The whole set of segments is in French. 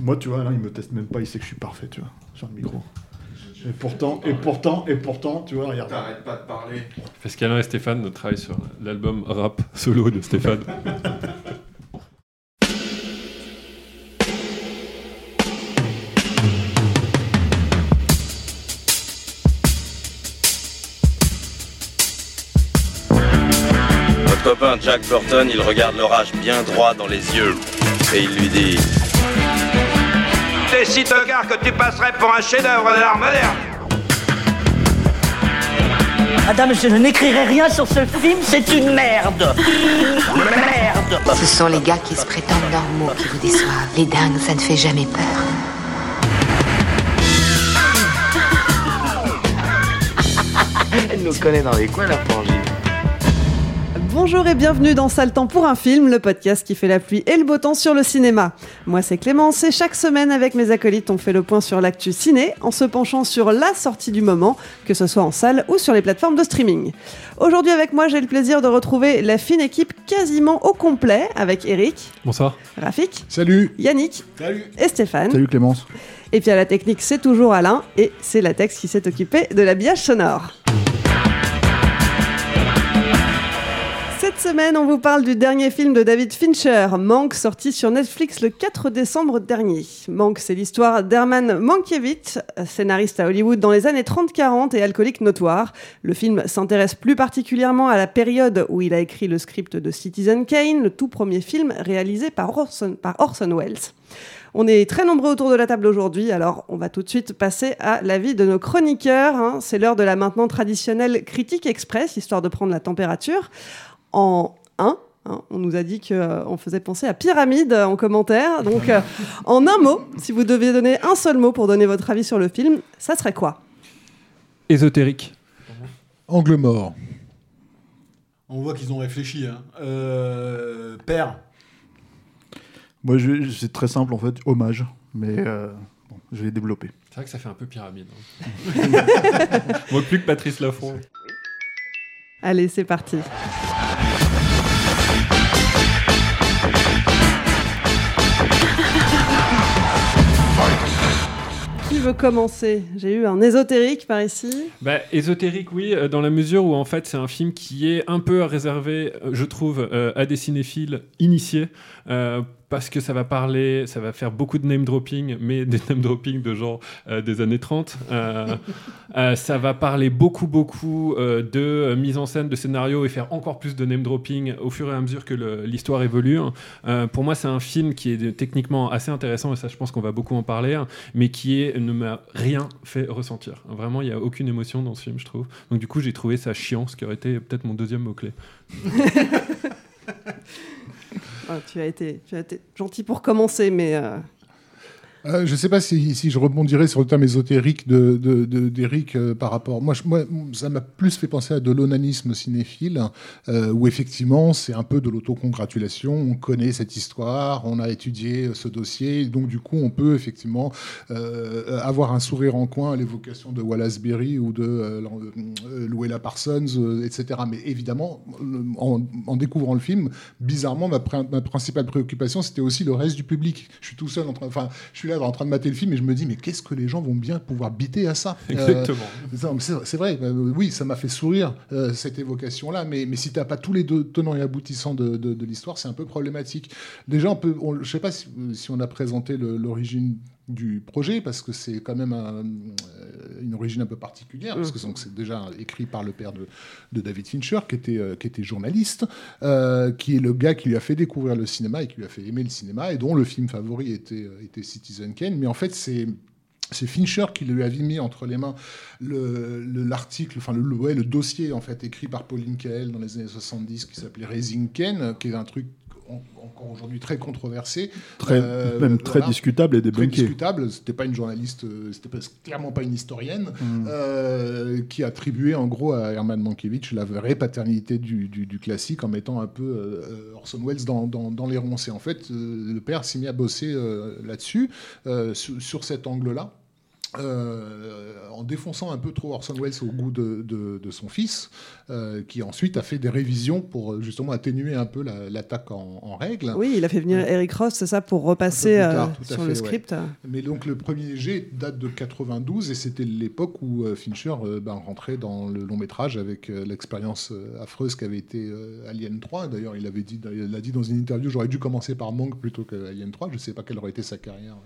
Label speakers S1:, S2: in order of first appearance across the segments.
S1: Moi, tu vois, là, il me teste même pas, il sait que je suis parfait, tu vois, sur le micro. Et pourtant, et pourtant, et pourtant, tu vois, regarde.
S2: T'arrêtes pas de parler.
S3: Pascalin et Stéphane travaillent sur l'album rap solo de Stéphane.
S4: Notre copain Jack Burton, il regarde l'orage bien droit dans les yeux et il lui dit
S5: T'es si tocard que tu passerais pour un chef-d'œuvre de l'art moderne.
S6: Madame, je n'écrirai rien sur ce film, c'est une merde Merde
S7: Ce sont les gars qui se prétendent normaux qui vous déçoivent. Les dingues, ça ne fait jamais peur.
S2: Elle nous connaît dans les coins, la frangine.
S8: Bonjour et bienvenue dans Sale Temps pour un film, le podcast qui fait la pluie et le beau temps sur le cinéma. Moi c'est Clémence et chaque semaine avec mes acolytes on fait le point sur l'actu ciné en se penchant sur la sortie du moment, que ce soit en salle ou sur les plateformes de streaming. Aujourd'hui avec moi j'ai le plaisir de retrouver la fine équipe quasiment au complet avec Eric,
S3: Bonsoir.
S8: Rafik,
S1: Salut
S8: Yannick
S1: Salut
S8: et Stéphane.
S1: Salut Clémence.
S8: Et puis à la technique c'est toujours Alain et c'est Latex qui s'est occupé de l'habillage sonore. Semaine, on vous parle du dernier film de David Fincher, Manque, sorti sur Netflix le 4 décembre dernier. Manque, c'est l'histoire d'Herman Mankiewicz, scénariste à Hollywood dans les années 30-40 et alcoolique notoire. Le film s'intéresse plus particulièrement à la période où il a écrit le script de Citizen Kane, le tout premier film réalisé par Orson, par Orson Welles. On est très nombreux autour de la table aujourd'hui, alors on va tout de suite passer à l'avis de nos chroniqueurs. hein. C'est l'heure de la maintenant traditionnelle critique express, histoire de prendre la température. En 1, on nous a dit qu'on faisait penser à pyramide en commentaire. Donc, euh, en un mot, si vous deviez donner un seul mot pour donner votre avis sur le film, ça serait quoi?
S3: Ésotérique.
S1: Angle mort.
S9: On voit qu'ils ont réfléchi. Hein. Euh, père.
S1: Moi, c'est très simple en fait, hommage. Mais euh, bon, je vais développer.
S3: C'est vrai que ça fait un peu pyramide. hein. Manque plus que Patrice Laffont.
S8: Allez, c'est parti. Veut commencer J'ai eu un ésotérique par ici.
S3: Bah, ésotérique, oui, euh, dans la mesure où en fait c'est un film qui est un peu réservé, euh, je trouve, euh, à des cinéphiles initiés, parce que ça va parler, ça va faire beaucoup de name dropping, mais des name dropping de genre euh, des années 30. Euh, euh, ça va parler beaucoup, beaucoup euh, de euh, mise en scène, de scénario et faire encore plus de name dropping au fur et à mesure que l'histoire évolue. Euh, pour moi, c'est un film qui est techniquement assez intéressant et ça, je pense qu'on va beaucoup en parler, hein, mais qui est, ne m'a rien fait ressentir. Vraiment, il n'y a aucune émotion dans ce film, je trouve. Donc, du coup, j'ai trouvé ça chiant, ce qui aurait été peut-être mon deuxième mot-clé.
S8: Ah, tu, as été, tu as été gentil pour commencer, mais euh,
S10: je ne sais pas si, je rebondirais sur le terme ésotérique de, de- de- d'Éric euh, par rapport. Moi, ça m'a plus fait penser à de l'onanisme cinéphile, euh, où effectivement, c'est un peu de l'autocongratulation. On connaît cette histoire, on a étudié ce dossier, donc du coup, on peut effectivement avoir un sourire en coin à l'évocation de Wallace Berry ou de Louella Parsons, etc. Mais évidemment, en, découvrant le film, bizarrement, ma, ma principale préoccupation, c'était aussi le reste du public. Je suis tout seul en train, enfin, je suis là en train de mater le film et je me dis, mais qu'est-ce que les gens vont bien pouvoir biter à ça? Euh,
S3: Exactement.
S10: c'est vrai, euh, oui, ça m'a fait sourire euh, cette évocation-là, mais, mais si tu n'as pas tous les deux tenants et aboutissants de, de- de l'histoire, c'est un peu problématique. Déjà, on peut, on- je ne sais pas si, si on a présenté l'origine du projet, parce que c'est quand même un- euh, une origine un peu particulière, parce que donc, c'est déjà écrit par le père de, de David Fincher, qui était, euh, qui était journaliste, euh, qui est le gars qui lui a fait découvrir le cinéma et qui lui a fait aimer le cinéma, et dont le film favori était, était Citizen Kane. Mais en fait, c'est c'est Fincher qui lui avait mis entre les mains le- le- l'article, enfin le, le- ouais, le dossier en fait écrit par Pauline Kael dans les années 70 qui s'appelait Raising Ken, qui est un truc encore aujourd'hui très controversée.
S1: Très,
S10: Euh,
S1: même très discutable et
S10: Très
S1: débunkée.
S10: discutable. C'était pas une journaliste, euh, c'était pas- clairement pas une historienne,
S1: Mm.
S10: euh, qui attribuait en gros à Herman Mankiewicz la vraie paternité du, du- du classique en mettant un peu euh, Orson Welles dans, dans- dans les ronces. Et en fait, le père s'est mis à bosser là-dessus, sur, sur cet angle-là. Euh, en défonçant un peu trop Orson Welles au goût de, de- de son fils, euh, qui ensuite a fait des révisions pour euh, justement atténuer un peu la- l'attaque en, en règle.
S8: Oui, il a fait venir Eric Ross, c'est ça, pour repasser
S10: tard,
S8: euh, sur
S10: fait,
S8: le
S10: ouais.
S8: script.
S10: Mais donc le premier jet date de 92 et c'était l'époque où Fincher ben, rentrait dans le long métrage avec l'expérience affreuse qu'avait été Alien 3. D'ailleurs, il avait dit, il dit dans une interview, j'aurais dû commencer par Monk plutôt que Alien 3. Je ne sais pas quelle aurait été sa carrière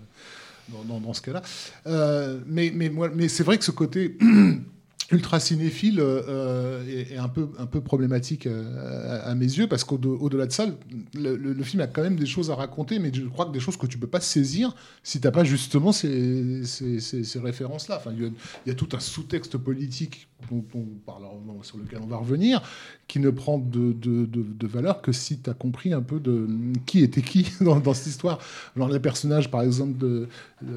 S10: dans, dans- dans ce cas-là. Euh, mais mais, mais c'est vrai que ce côté ultra cinéphile euh, est, est un peu un peu problématique euh, à, mes yeux parce qu'au-delà de ça le, film a quand même des choses à raconter mais je crois que des choses que tu peux pas saisir si t'as pas justement ces, ces, ces- ces références là enfin il y, a- tout un sous-texte politique dont on parlera- sur lequel on va revenir qui ne prend de, valeur que si tu as compris un peu de qui était qui dans, cette histoire. Genre les personnages, par exemple, euh,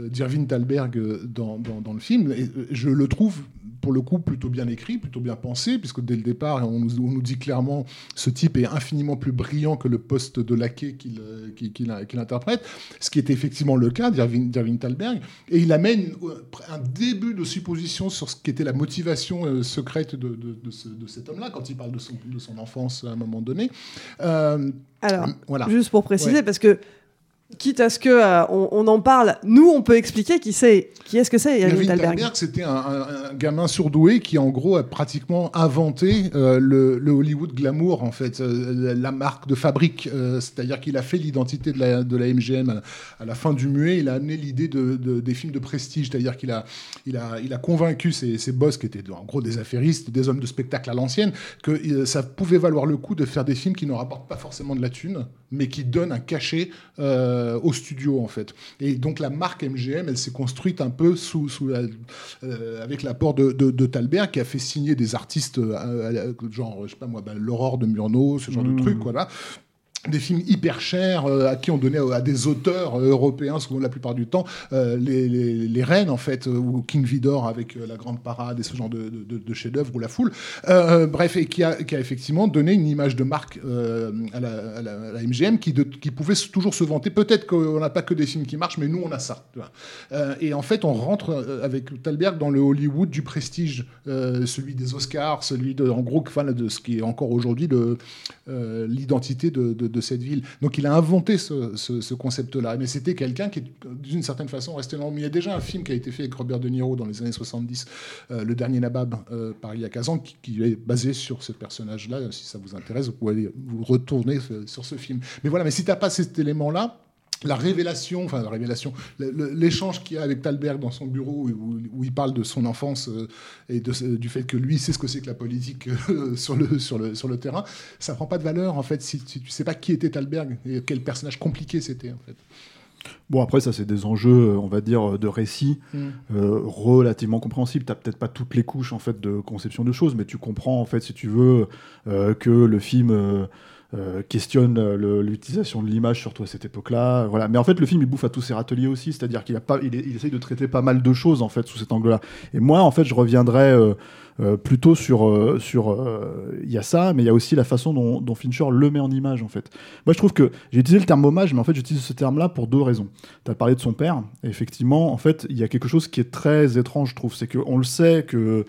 S10: d'Irving Thalberg euh, dans, dans, le film, euh, je le trouve pour le coup plutôt bien écrit, plutôt bien pensé, puisque dès le départ, on nous, on nous dit clairement ce type est infiniment plus brillant que le poste de laquais qu'il euh, interprète, ce qui était effectivement le cas d'Irving Thalberg, et il amène euh, un début de supposition sur ce qu'était la motivation euh, secrète de, de, de ce- de cet homme-là, quand il parle de son, de son enfance à un moment donné. Euh,
S8: Alors,
S10: voilà.
S8: juste pour préciser,
S10: Ouais.
S8: parce que quitte à ce que euh, on, on en parle, nous on peut expliquer qui c'est, qui est-ce que c'est, Irving Thalberg.
S10: Thalberg, c'était un, gamin surdoué qui, en gros, a pratiquement inventé euh, le, le Hollywood glamour, en fait, euh, la, marque de fabrique. C'est-à-dire qu'il a fait l'identité de la, de la MGM à, à la fin du muet. Il a amené l'idée de, de- des films de prestige. C'est-à-dire qu'il a, il a, il a convaincu ses, ses boss, qui étaient en gros des affairistes, des hommes de spectacle à l'ancienne, que ça pouvait valoir le coup de faire des films qui ne rapportent pas forcément de la thune, mais qui donnent un cachet euh, au studio, en fait. Et donc la marque MGM, elle s'est construite un peu sous, sous la- euh, avec l'apport de, de, de Thalberg, qui a fait signer des artistes, euh, euh, genre, je sais pas moi, ben, l'Aurore de Murnau, ce genre
S1: Mmh.
S10: de trucs, voilà des films hyper chers euh, à qui on donnait à des auteurs euh, européens, souvent la plupart du temps, euh, les, les, reines en fait, euh, ou King Vidor avec euh, la grande parade et ce genre de, de, de chefs-d'œuvre ou la foule. Euh, bref, et qui a, qui a effectivement donné une image de marque euh, à, la, MGM qui, qui pouvait toujours se vanter. Peut-être qu'on n'a pas que des films qui marchent, mais nous on a ça. Euh, et en fait, on rentre euh, avec Thalberg dans le Hollywood du prestige, euh, celui des Oscars, celui de, en gros, enfin, de ce qui est encore aujourd'hui euh, l'identité de, de- de cette ville. Donc il a inventé ce, ce- ce concept-là. Mais c'était quelqu'un qui, d'une certaine façon, resté énorme. Il y a déjà un film qui a été fait avec Robert De Niro dans les années 70, euh, Le Dernier Nabab, euh, par Elia Kazan, qui, qui est basé sur ce personnage-là. Si ça vous intéresse, vous pouvez vous retourner euh, sur ce film. Mais voilà, mais si tu n'as pas cet élément-là, la révélation, enfin la révélation, l'échange qu'il y a avec Thalberg dans son bureau où, il parle de son enfance euh, et de, du fait que lui sait ce que c'est que la politique euh, sur, le, sur, le, sur le terrain, ça prend pas de valeur en fait si, si tu sais pas qui était Thalberg et quel personnage compliqué c'était en fait.
S1: Bon, après, ça, c'est des enjeux, euh, on va dire, de récit
S10: Mm.
S1: euh, relativement compréhensibles. Tu peut-être pas toutes les couches, en fait, de conception de choses, mais tu comprends, en fait, si tu veux, euh, que le film euh, euh, questionne euh, l'utilisation de l'image, surtout à cette époque-là. Voilà. Mais en fait, le film, il bouffe à tous ses râteliers aussi, c'est-à-dire qu'il pas, il, essaye de traiter pas mal de choses, en fait, sous cet angle-là. Et moi, en fait, je reviendrai euh, plutôt sur... sur Il y a ça, mais il y a aussi la façon dont, dont Fincher le met en image, en fait. Moi, je trouve que j'ai utilisé le terme hommage, mais en fait, j'utilise ce terme-là pour deux raisons. Tu as parlé de son père. Et effectivement, en fait, il y a quelque chose qui est très étrange, je trouve. C'est qu'on le sait que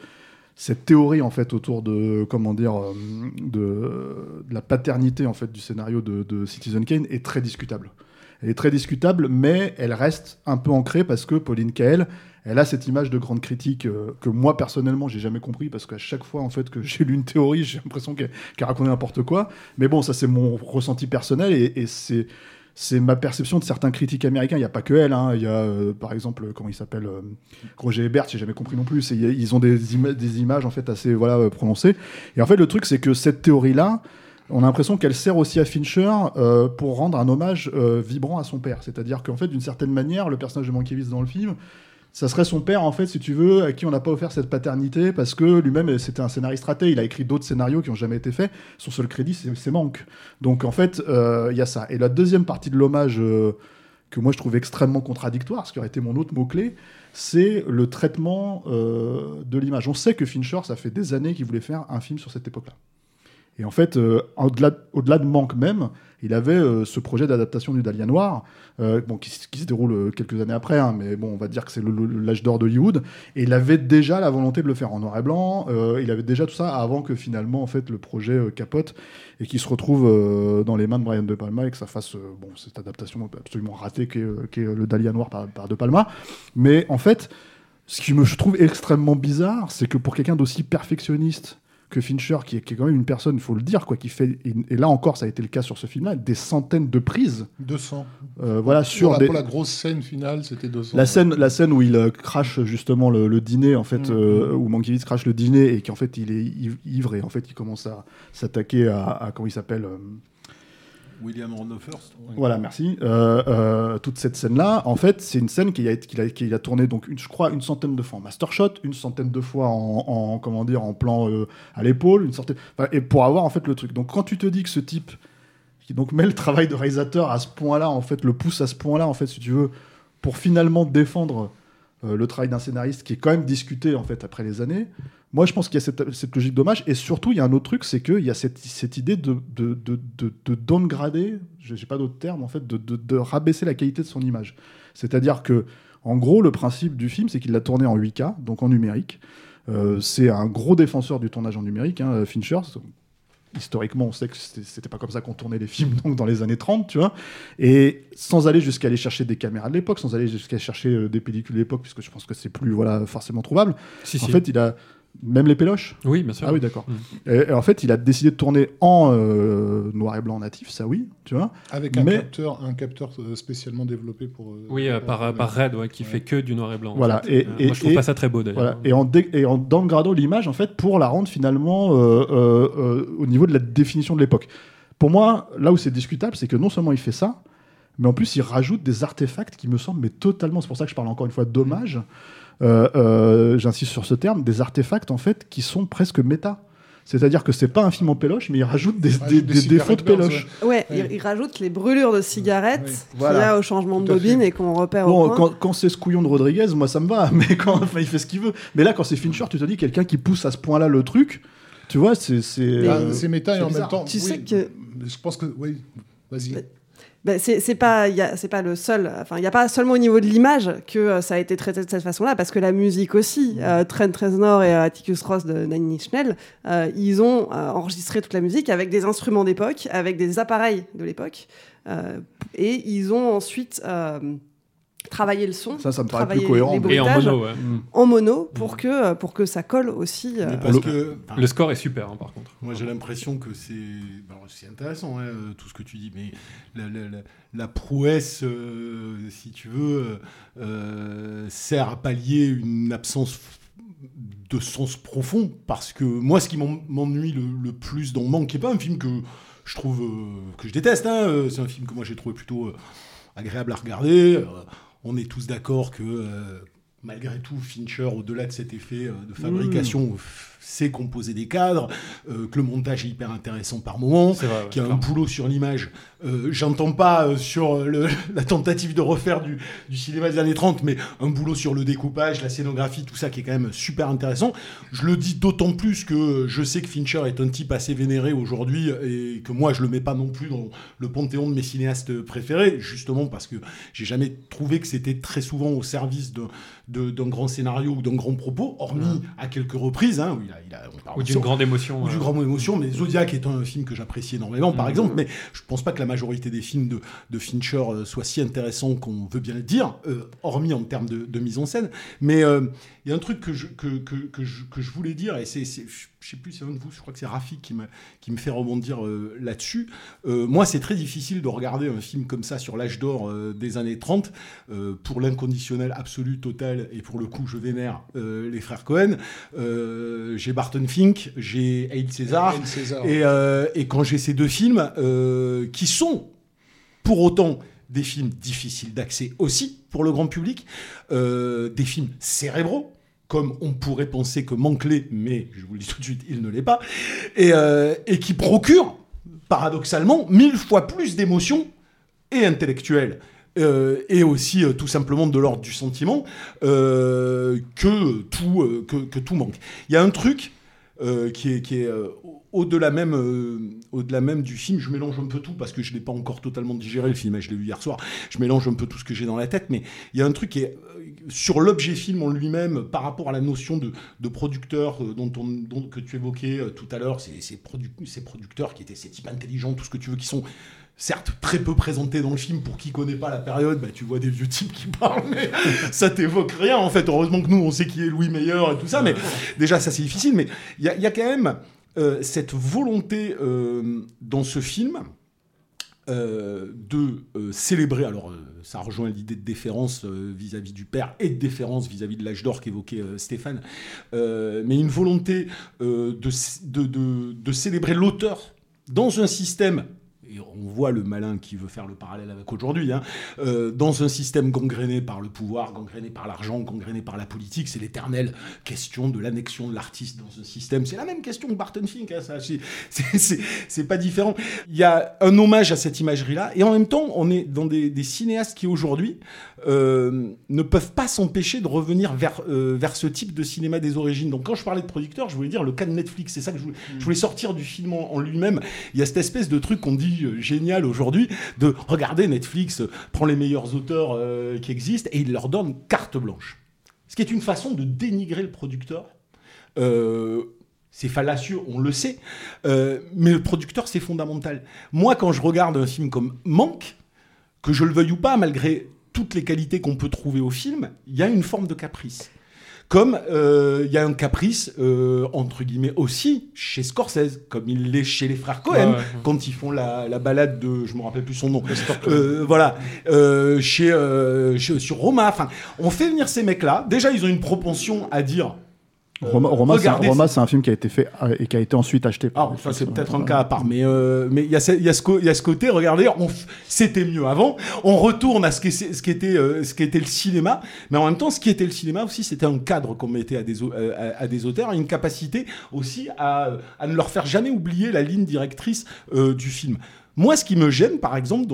S1: cette théorie, en fait, autour de, comment dire, euh, de, la paternité, en fait, du scénario de, Citizen Kane est très discutable. Elle est très discutable, mais elle reste un peu ancrée parce que Pauline Kael, elle a cette image de grande critique euh, que moi personnellement j'ai jamais compris parce qu'à chaque fois en fait que j'ai lu une théorie j'ai l'impression qu'elle qu'elle racontait n'importe quoi mais bon ça c'est mon ressenti personnel et c'est c'est ma perception de certains critiques américains. Il n'y a pas que elle. hein. Il y a, euh, par exemple, comment il s'appelle euh, Roger Ebert, j'ai jamais compris non plus. Ils ont des images en fait assez voilà euh, prononcées. Et en fait, le truc, c'est que cette théorie-là, on a l'impression qu'elle sert aussi à Fincher euh, pour rendre un hommage euh, vibrant à son père. C'est-à-dire qu'en fait, d'une certaine manière, le personnage de Mankiewicz dans le film, ça serait son père, en fait, si tu veux, à qui on n'a pas offert cette paternité, parce que lui-même, c'était un scénariste raté. Il a écrit d'autres scénarios qui n'ont jamais été faits. Son seul crédit, c'est Manque. Donc, en fait, euh, il y a ça. Et la deuxième partie de l'hommage, euh, que moi je trouve extrêmement contradictoire, ce qui aurait été mon autre mot-clé, c'est le traitement euh, de l'image. On sait que Fincher, ça fait des années qu'il voulait faire un film sur cette époque-là. Et en fait, euh, au-delà de Manque même, il avait euh, ce projet d'adaptation du Dahlia Noir, euh, qui, se déroule euh, quelques années après, hein, mais bon, on va dire que c'est l'âge d'or d'Hollywood. Et il avait déjà la volonté de le faire en noir et blanc. il avait déjà tout ça avant que finalement, en fait, le projet capote et qu'il se retrouve dans les mains de Brian De Palma et que ça fasse bon, cette adaptation absolument ratée qu'est qu'est, le Dahlia Noir par, par De Palma. Mais en fait, ce qui me je trouve extrêmement bizarre, c'est que pour quelqu'un d'aussi perfectionniste que Fincher, qui est, qui est quand même une personne, il faut le dire, quoi, qui fait, et, là encore, ça a été le cas sur ce film-là, des centaines de prises.
S10: 200.
S1: Euh, voilà, sur
S10: la,
S1: des-
S10: pour la grosse scène finale, c'était 200.
S1: la scène, la scène où il euh, crache justement le, le dîner, en fait,
S10: Mhm.
S1: euh, où Mankiewicz crache le dîner et qu'en fait il est iv- ivre et en fait il commence à s'attaquer à, à- comment il s'appelle euh,
S9: William Randolph Hearst.
S1: Voilà, merci. Euh, euh, toute cette scène-là, en fait, c'est une scène qu'il a, qu'il a, qu'il a tournée, donc, une, je crois, une centaine de fois en master shot, une centaine de fois en, en- comment dire, en plan euh, à l'épaule, une centaine, et pour avoir en fait le truc. Donc, quand tu te dis que ce type, qui donc met le travail de réalisateur à ce point-là, en fait, le pousse à ce point-là, en fait, si tu veux, pour finalement défendre euh, le travail d'un scénariste qui est quand même discuté en fait après les années. Moi, je pense qu'il y a cette, logique dommage. Et surtout, il y a un autre truc, c'est qu'il y a cette, idée de, de, de, de, de downgrader, je n'ai pas d'autre terme, en fait, de rabaisser la qualité de son image. C'est-à-dire que, en gros, le principe du film, c'est qu'il l'a tourné en 8K, donc en numérique. Euh, c'est un gros défenseur du tournage en numérique, hein, Fincher. Historiquement, on sait que c'était pas comme ça qu'on tournait les films donc dans les années 30, tu vois. Et sans aller jusqu'à aller chercher des caméras de l'époque, sans aller jusqu'à chercher euh, des pellicules de l'époque, puisque je pense que c'est plus voilà, forcément trouvable.
S3: Si,
S1: en
S3: si.
S1: fait, il a même les péloches.
S3: Oui, bien sûr.
S1: Ah oui, d'accord.
S3: Mm.
S1: Et, et en fait, il a décidé de tourner en euh, noir et blanc natif, ça oui, tu vois.
S10: Avec un
S1: Mais-
S10: capteur, un capteur euh, spécialement développé pour. euh,
S3: Oui, euh, par, Red, ouais, qui fait que du noir et blanc. en
S1: Voilà.
S3: fait.
S1: Et,
S3: Euh,
S1: et-
S3: moi, je trouve
S1: et-
S3: pas ça très beau d'ailleurs.
S1: Voilà. Et en, dé- et en downgradant l'image, en fait, pour la rendre finalement euh, euh, euh, au niveau de la définition de l'époque. Pour moi, là où c'est discutable, c'est que non seulement il fait ça, mais en plus il rajoute des artefacts qui me semblent mais totalement. C'est pour ça que je parle encore une fois d'hommage. Euh, euh, J'insiste sur ce terme, des artefacts en fait qui sont presque méta. C'est-à-dire que c'est pas un film en péloche, mais il rajoute des, des-
S10: des
S1: des défauts de péloche.
S8: Ouais,
S10: Ouais.
S8: Il, il rajoute les brûlures de cigarettes qu'il
S1: Voilà.
S8: y a au changement de bobine et qu'on repère au
S1: Bon,
S8: coin.
S1: quand, quand c'est ce couillon de Rodriguez, moi ça me va, mais quand enfin, il fait ce qu'il veut. Mais là, quand c'est Fincher, tu te dis quelqu'un qui pousse à ce point-là le truc, tu vois, c'est. C'est
S10: Ah,
S1: euh,
S10: méta et en
S1: bizarre.
S10: même temps.
S8: Tu
S10: oui,
S8: sais que-
S10: Je pense que. Oui, vas-y.
S8: Ben, c'est c'est pas il y a- c'est pas le seul enfin il y a pas seulement au niveau de l'image que euh, ça a été traité de cette façon-là parce que la musique aussi euh, Trent Reznor et euh, Atticus Ross de Nine Inch Nails euh, ils ont euh, enregistré toute la musique avec des instruments d'époque avec des appareils de l'époque euh, et ils ont ensuite travaillé le son
S1: Ça, ça me paraît plus cohérent.
S8: les
S3: Et en
S8: bruitages
S3: mono, ouais.
S8: en mono pour que euh, pour que ça colle aussi euh,
S9: Mais parce
S1: le-
S9: que enfin,
S3: Le score est super, hein, par contre.
S9: moi j'ai l'impression que c'est bah, c'est intéressant hein, euh, tout ce que tu dis, mais la, la- la- la prouesse, euh, si tu veux, euh, sert à pallier une absence de sens profond. Parce que moi, ce qui m'en- m'ennuie le, le plus dans Manque, qui n'est pas un film que je trouve euh, que je déteste, hein, c'est un film que moi j'ai trouvé plutôt euh, agréable à regarder. On est tous d'accord que euh, malgré tout, Fincher, au-delà de cet effet euh, de fabrication, f- sait composer des cadres, euh, que le montage est hyper intéressant par moment, qu'il y a un boulot sur l'image. Euh, J'entends pas euh, sur le- la tentative de refaire du, du cinéma des années 30, mais un boulot sur le découpage, la scénographie, tout ça qui est quand même super intéressant. Je le dis d'autant plus que je sais que Fincher est un type assez vénéré aujourd'hui et que moi je le mets pas non plus dans le panthéon de mes cinéastes préférés, justement parce que j'ai jamais trouvé que c'était très souvent au service d'un grand scénario ou d'un grand propos, hormis à quelques reprises, hein, où il a, il a- on parle
S3: Ou d'une grande émotion.
S9: ou
S3: euh.
S9: grand émotion, mais Zodiac est un film que j'apprécie énormément, par
S3: Mhm.
S9: exemple, mais je pense pas que la majorité des films de, de Fincher euh, soient si intéressants qu'on veut bien le dire, euh, hormis en termes de, de mise en scène. Mais euh, il y a un truc que je, que, que, que je, que je voulais dire, et c'est, je sais plus si c'est un de vous, je crois que c'est Rafi qui me, qui me fait rebondir euh, là-dessus. Euh, moi, c'est très difficile de regarder un film comme ça sur l'âge d'or euh, des années 30, euh, pour l'inconditionnel absolu, total, et pour le coup, je vénère les frères Cohen. J'ai Barton Fink, j'ai Haït César.
S10: Haït César.
S9: Et, euh, et quand j'ai ces deux films, euh, qui sont pour autant des films difficiles d'accès aussi pour le grand public, euh, des films cérébraux, comme on pourrait penser que Manque-les, mais je vous le dis tout de suite, il ne l'est pas, et, et qui procurent, paradoxalement, mille fois plus d'émotions et intellectuelles. Euh, et aussi euh, tout simplement de l'ordre du sentiment euh, que, tout, que, tout manque. Il y a un truc qui est, au-delà même, au-delà même du film. Je mélange un peu tout parce que je l'ai pas encore totalement digéré le film. hein, Je l'ai vu hier soir. Je mélange un peu tout ce que j'ai dans la tête, mais il y a un truc qui est sur l'objet film en lui-même par rapport à la notion de, producteur dont on, dont, que tu évoquais tout à l'heure. Ces producteurs qui étaient ces types intelligents, tout ce que tu veux, qui sont certes très peu présentés dans le film pour qui connaît pas la période bah, tu vois des vieux types qui parlent mais ça t'évoque rien en fait. Heureusement que nous on sait qui est Louis Meyer et tout ça mais déjà ça c'est difficile mais il y, a- quand même euh, cette volonté euh, dans ce film euh, de célébrer, alors ça rejoint l'idée de déférence vis-à-vis du père et de déférence vis-à-vis de l'âge d'or qu'évoquait Stéphane, mais une volonté de, de- de célébrer l'auteur dans un système et on voit le malin qui veut faire le parallèle avec aujourd'hui, hein, euh, dans un système gangréné par le pouvoir, gangréné par l'argent, gangréné par la politique, c'est l'éternelle question de l'annexion de l'artiste dans un système. C'est la même question que Barton Fink, hein, c'est- pas différent. Il y a un hommage à cette imagerie-là, et en même temps, on est dans des cinéastes qui aujourd'hui euh, ne peuvent pas s'empêcher de revenir vers, euh, vers ce type de cinéma des origines. Donc quand je parlais de producteurs, je voulais dire le cas de Netflix, c'est ça que je voulais, sortir du film en, lui-même. Il y a cette espèce de truc qu'on dit euh, génial aujourd'hui, de regarder Netflix, prend les meilleurs auteurs qui existent, et il leur donne carte blanche. Ce qui est une façon de dénigrer le producteur. C'est fallacieux, on le sait, mais le producteur, c'est fondamental. Moi, quand je regarde un film comme Manque, que je le veuille ou pas, malgré toutes les qualités qu'on peut trouver au film, il y a une forme de caprice. Comme euh, il y a un caprice, euh, entre guillemets, aussi chez Scorsese, comme il l'est chez les frères Cohen,
S3: Ouais, ouais.
S9: quand ils font la, la balade de. Je me rappelle plus son nom. Euh, voilà. Chez, chez- sur Roma. Enfin, on fait venir ces mecs-là. Déjà, ils ont une propension à dire. Euh,
S1: Roma, Roma, c'est un- film qui a été fait euh, et qui a été ensuite acheté.
S9: ah, ça c'est peut-être un cas à part, mais euh, mais il y a ce, y y a côté. Regardez, c'était mieux avant. On retourne à ce qui ce qui était euh, ce qui était le cinéma, mais en même temps, ce qui était le cinéma aussi, c'était un cadre qu'on mettait à des au- euh, à, à des auteurs, une capacité aussi à à ne leur faire jamais oublier la ligne directrice du film. Moi, ce qui me gêne, par exemple,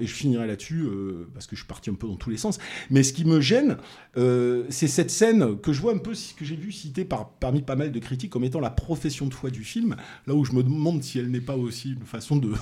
S9: et je finirai là-dessus, euh, parce que je suis parti un peu dans tous les sens, mais ce qui me gêne, euh, c'est cette scène que je vois un peu, que j'ai vu citée par, parmi pas mal de critiques comme étant la profession de foi du film, là où je me demande si elle n'est pas aussi une façon de,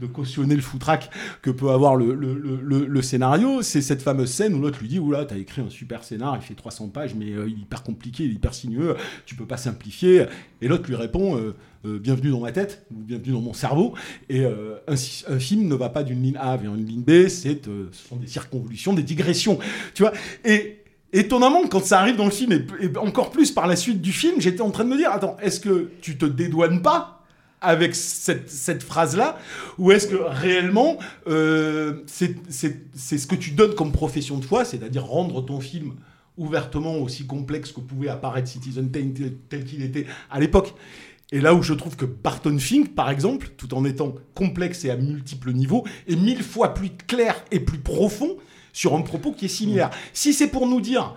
S9: de cautionner le foutraque que peut avoir le, le- le- le- scénario, c'est cette fameuse scène où l'autre lui dit Oula, t'as écrit un super scénar, il fait 300 pages, mais euh, il est hyper compliqué, il est hyper sinueux, tu peux pas simplifier. Et l'autre lui répond euh, euh, Bienvenue dans ma tête, ou bienvenue dans mon cerveau. Et un, film ne va pas d'une ligne A vers une ligne B, c'est, ce sont des circonvolutions, des digressions. Tu vois? Et étonnamment, quand ça arrive dans le film, et, et encore plus par la suite du film, j'étais en train de me dire Attends, est-ce que tu te dédouanes pas avec cette, phrase-là Ou est-ce que réellement, euh, c'est ce que tu donnes comme profession de foi, c'est-à-dire rendre ton film ouvertement aussi complexe que pouvait apparaître Citizen Kane tel qu'il était à l'époque et là où je trouve que Barton Fink, par exemple, tout en étant complexe et à multiples niveaux, est mille fois plus clair et plus profond sur un propos qui est similaire. Si c'est pour nous dire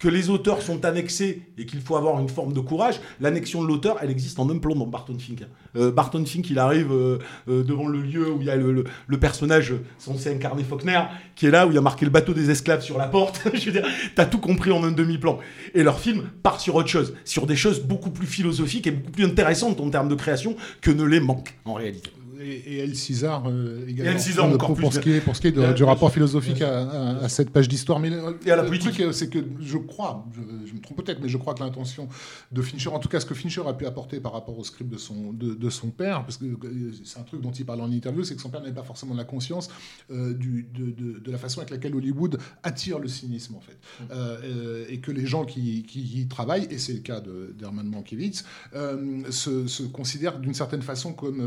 S9: que les auteurs sont annexés et qu'il faut avoir une forme de courage, l'annexion de l'auteur, elle existe en un plan dans Barton Fink. Euh, Barton Fink, il arrive euh, euh, devant le lieu où il y a le, personnage censé incarner Faulkner, qui est là, où il y a marqué le bateau des esclaves sur la porte. Je veux dire, t'as tout compris en un demi-plan. Et leur film part sur autre chose, sur des choses beaucoup plus philosophiques et beaucoup plus intéressantes en termes de création que ne les manque, en réalité.
S10: Et, et El César euh, également.
S9: Et El César
S10: pour,
S9: encore
S10: pour,
S9: plus.
S10: pour ce qui est, pour ce qui est de- du rapport philosophique à, à- à cette page d'histoire. Mais
S9: Et à la
S10: le
S9: politique.
S10: truc, c'est que je crois, je, je me trompe peut-être, mais je crois que l'intention de Fincher, en tout cas ce que Fincher a pu apporter par rapport au script de son, de, de son père, parce que euh, c'est un truc dont il parle en interview, c'est que son père n'avait pas forcément la conscience euh, du, de, la façon avec laquelle Hollywood attire le cynisme, en fait. Euh, euh, et que les gens qui, qui y travaillent, et c'est le cas d'Herman Mankiewicz, se, se considèrent d'une certaine façon comme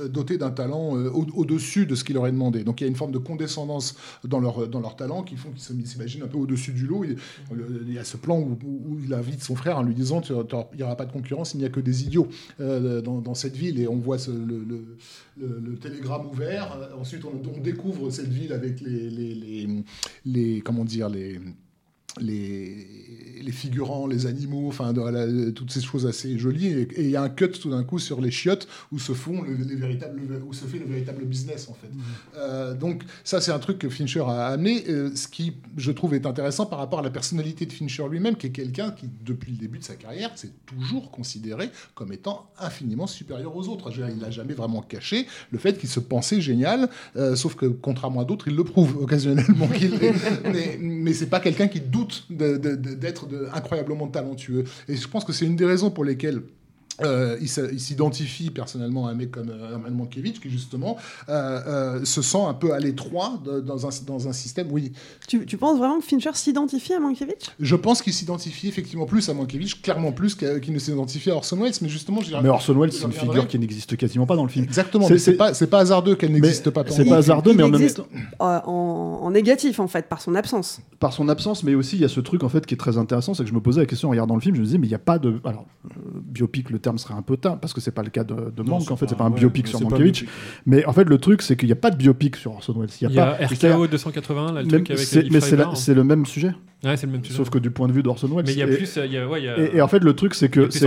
S10: euh, d'un talent euh, au- au-dessus de ce qu'il leur demandé. Donc il y a une forme de condescendance dans leur, dans leur talent qui font qu'ils s'imaginent un peu au-dessus du lot. Il, y a ce plan où, où- il invite son frère en lui disant il n'y aura pas de concurrence, il n'y a que des idiots euh, dans, cette ville. Et on voit le, le- télégramme ouvert. Euh, Ensuite, on, découvre cette ville avec les, les, les- comment dire, les les, les figurants, les animaux, enfin toutes ces choses assez jolies. Et il y a un cut tout d'un coup sur les chiottes où se font le- les véritables, où se fait le véritable business en fait. Euh, donc ça c'est un truc que Fincher a amené, euh, ce qui je trouve est intéressant par rapport à la personnalité de Fincher lui-même, qui est quelqu'un qui depuis le début de sa carrière s'est toujours considéré comme étant infiniment supérieur aux autres. Il n'a jamais vraiment caché le fait qu'il se pensait génial, euh, sauf que contrairement à d'autres, il le prouve occasionnellement mais, mais c'est pas quelqu'un qui doute d'être incroyablement talentueux. Et je pense que c'est une des raisons pour lesquelles euh, il s'identifie personnellement à un mec comme euh, Herman Mankiewicz, qui justement euh, euh, se sent un peu à l'étroit dans un, dans un système. Oui,
S8: Tu, tu penses vraiment que Fincher s'identifie à Mankiewicz?
S10: Je pense qu'il s'identifie effectivement plus à Mankiewicz, clairement plus qu'il ne s'identifie à Orson Welles, mais justement, je dirais-
S1: Mais Orson Welles, c'est une figure qui n'existe quasiment pas dans le film.
S10: Exactement,
S1: C'est-
S10: pas, c'est pas hasardeux qu'elle n'existe pas. tant
S1: C'est pas hasardeux, mais en même temps.
S8: euh, en, en négatif, en fait, par son absence.
S1: par son absence, mais aussi il y a ce truc en fait qui est très intéressant, c'est que je me posais la question en regardant le film, je me disais mais il n'y a pas de, alors euh, biopic, le terme serait un peu tard parce que c'est pas le cas de, de en fait, c'est pas un
S11: ouais,
S1: biopic sur Mankiewicz, mais en fait le truc c'est qu'il n'y a pas de biopic sur Orson Welles, il y
S3: y
S1: a pas,
S3: RKO 280, là, le
S1: même-
S3: truc avec
S1: mais c'est
S3: hein.
S1: c'est le même sujet.
S3: Ouais, c'est le même sujet.
S1: Sauf que du point de vue d'Orson Welles.
S3: Mais il y a
S1: Et-
S3: plus, il y a- ouais, il y a-
S1: et, et en fait, le truc, c'est que. c'est.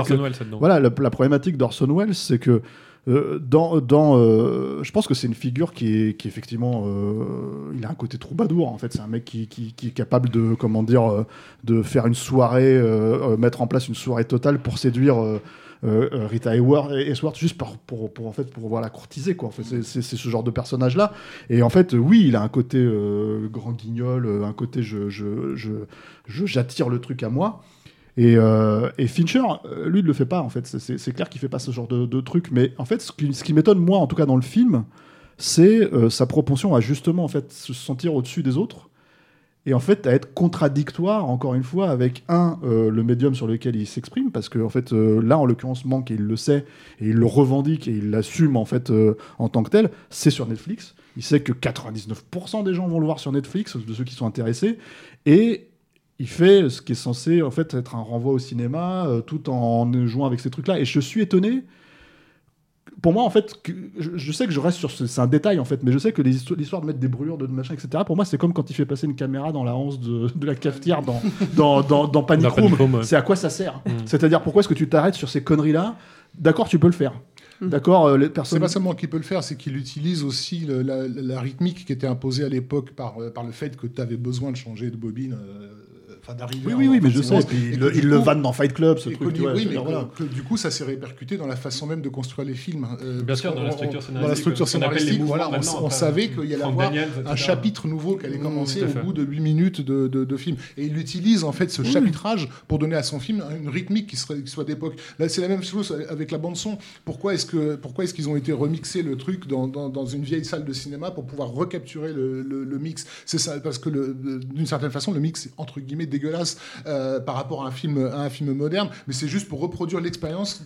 S1: Voilà, la, la problématique d'Orson Welles, c'est que. euh, dans, dans euh, je pense que c'est une figure qui est, qui effectivement, euh, il a un côté troubadour. En fait, c'est un mec qui, qui- qui est capable de, comment dire, de faire une soirée, mettre en place une soirée totale pour séduire Rita Hayworth, juste pour, pour, pour, en fait, pour voilà, courtiser. Quoi. En fait, c'est- ce genre de personnage-là. Et en fait, euh, oui, il a un côté euh, grand guignol, euh, un côté je, je, je, je- j'attire le truc à moi. Et, euh, et Fincher, euh, lui, il le fait pas, en fait. C'est- clair qu'il fait pas ce genre de, truc. Mais en fait, ce qui, ce qui m'étonne, moi, en tout cas dans le film, c'est euh, sa propension à justement en fait, se sentir au-dessus des autres. Et en fait, à être contradictoire, encore une fois, avec un, euh, le médium sur lequel il s'exprime, parce que en fait, euh, là, en l'occurrence, Manque, et il le sait, et il le revendique, et il l'assume en fait euh, en tant que tel, c'est sur Netflix. Il sait que 99% des gens vont le voir sur Netflix, de ceux qui sont intéressés, et il fait ce qui est censé en fait être un renvoi au cinéma, tout en jouant avec ces trucs-là. Et je suis étonné. Pour moi, en fait, que- je, je sais que je reste sur ce, c'est un détail en fait, mais je sais que l'histoire de mettre des brûlures, de machin, etc. Pour moi, c'est comme quand il fait passer une caméra dans la hanse de, de la cafetière dans dans dans, dans Panic
S3: Dans Panic
S1: Room.
S3: Room, ouais.
S1: C'est à quoi ça sert
S3: Mm.
S1: C'est-à-dire pourquoi est-ce que tu t'arrêtes sur ces conneries-là D'accord, tu peux le faire. D'accord, euh, les
S10: C'est pas seulement qu'il peut le faire, c'est qu'il utilise aussi le- la, la rythmique qui était imposée à l'époque par, euh, par le fait que tu avais besoin de changer de bobine, euh, enfin d'arriver.
S1: Oui, oui, oui, mais je sais. Puis il le- il vanne dans Fight Club, ce truc, vois,
S10: oui, mais
S1: voilà.
S10: que du coup, ça s'est répercuté dans la façon même de construire les films. euh,
S3: Bien sûr, dans la
S10: on-
S3: structure
S10: Dans la
S3: scénaristique,
S10: structure scénaristique, voilà, on, savait qu'il y allait avoir
S3: Daniels,
S10: un chapitre nouveau qui allait
S3: Mmh,
S10: commencer au bout de 8 minutes de, de- de film. Et il utilise en fait ce chapitrage pour donner à son film une rythmique qui, serait, qui soit d'époque. Là, c'est la même chose avec la bande-son. Pourquoi est-ce que pourquoi est-ce qu'ils ont été remixés le truc dans, dans- dans une vieille salle de cinéma pour pouvoir recapturer le, le- le mix? C'est ça, parce que d'une certaine façon, le mix entre guillemets dégueulasse euh, par rapport à un film, à un film moderne, mais c'est juste pour reproduire l'expérience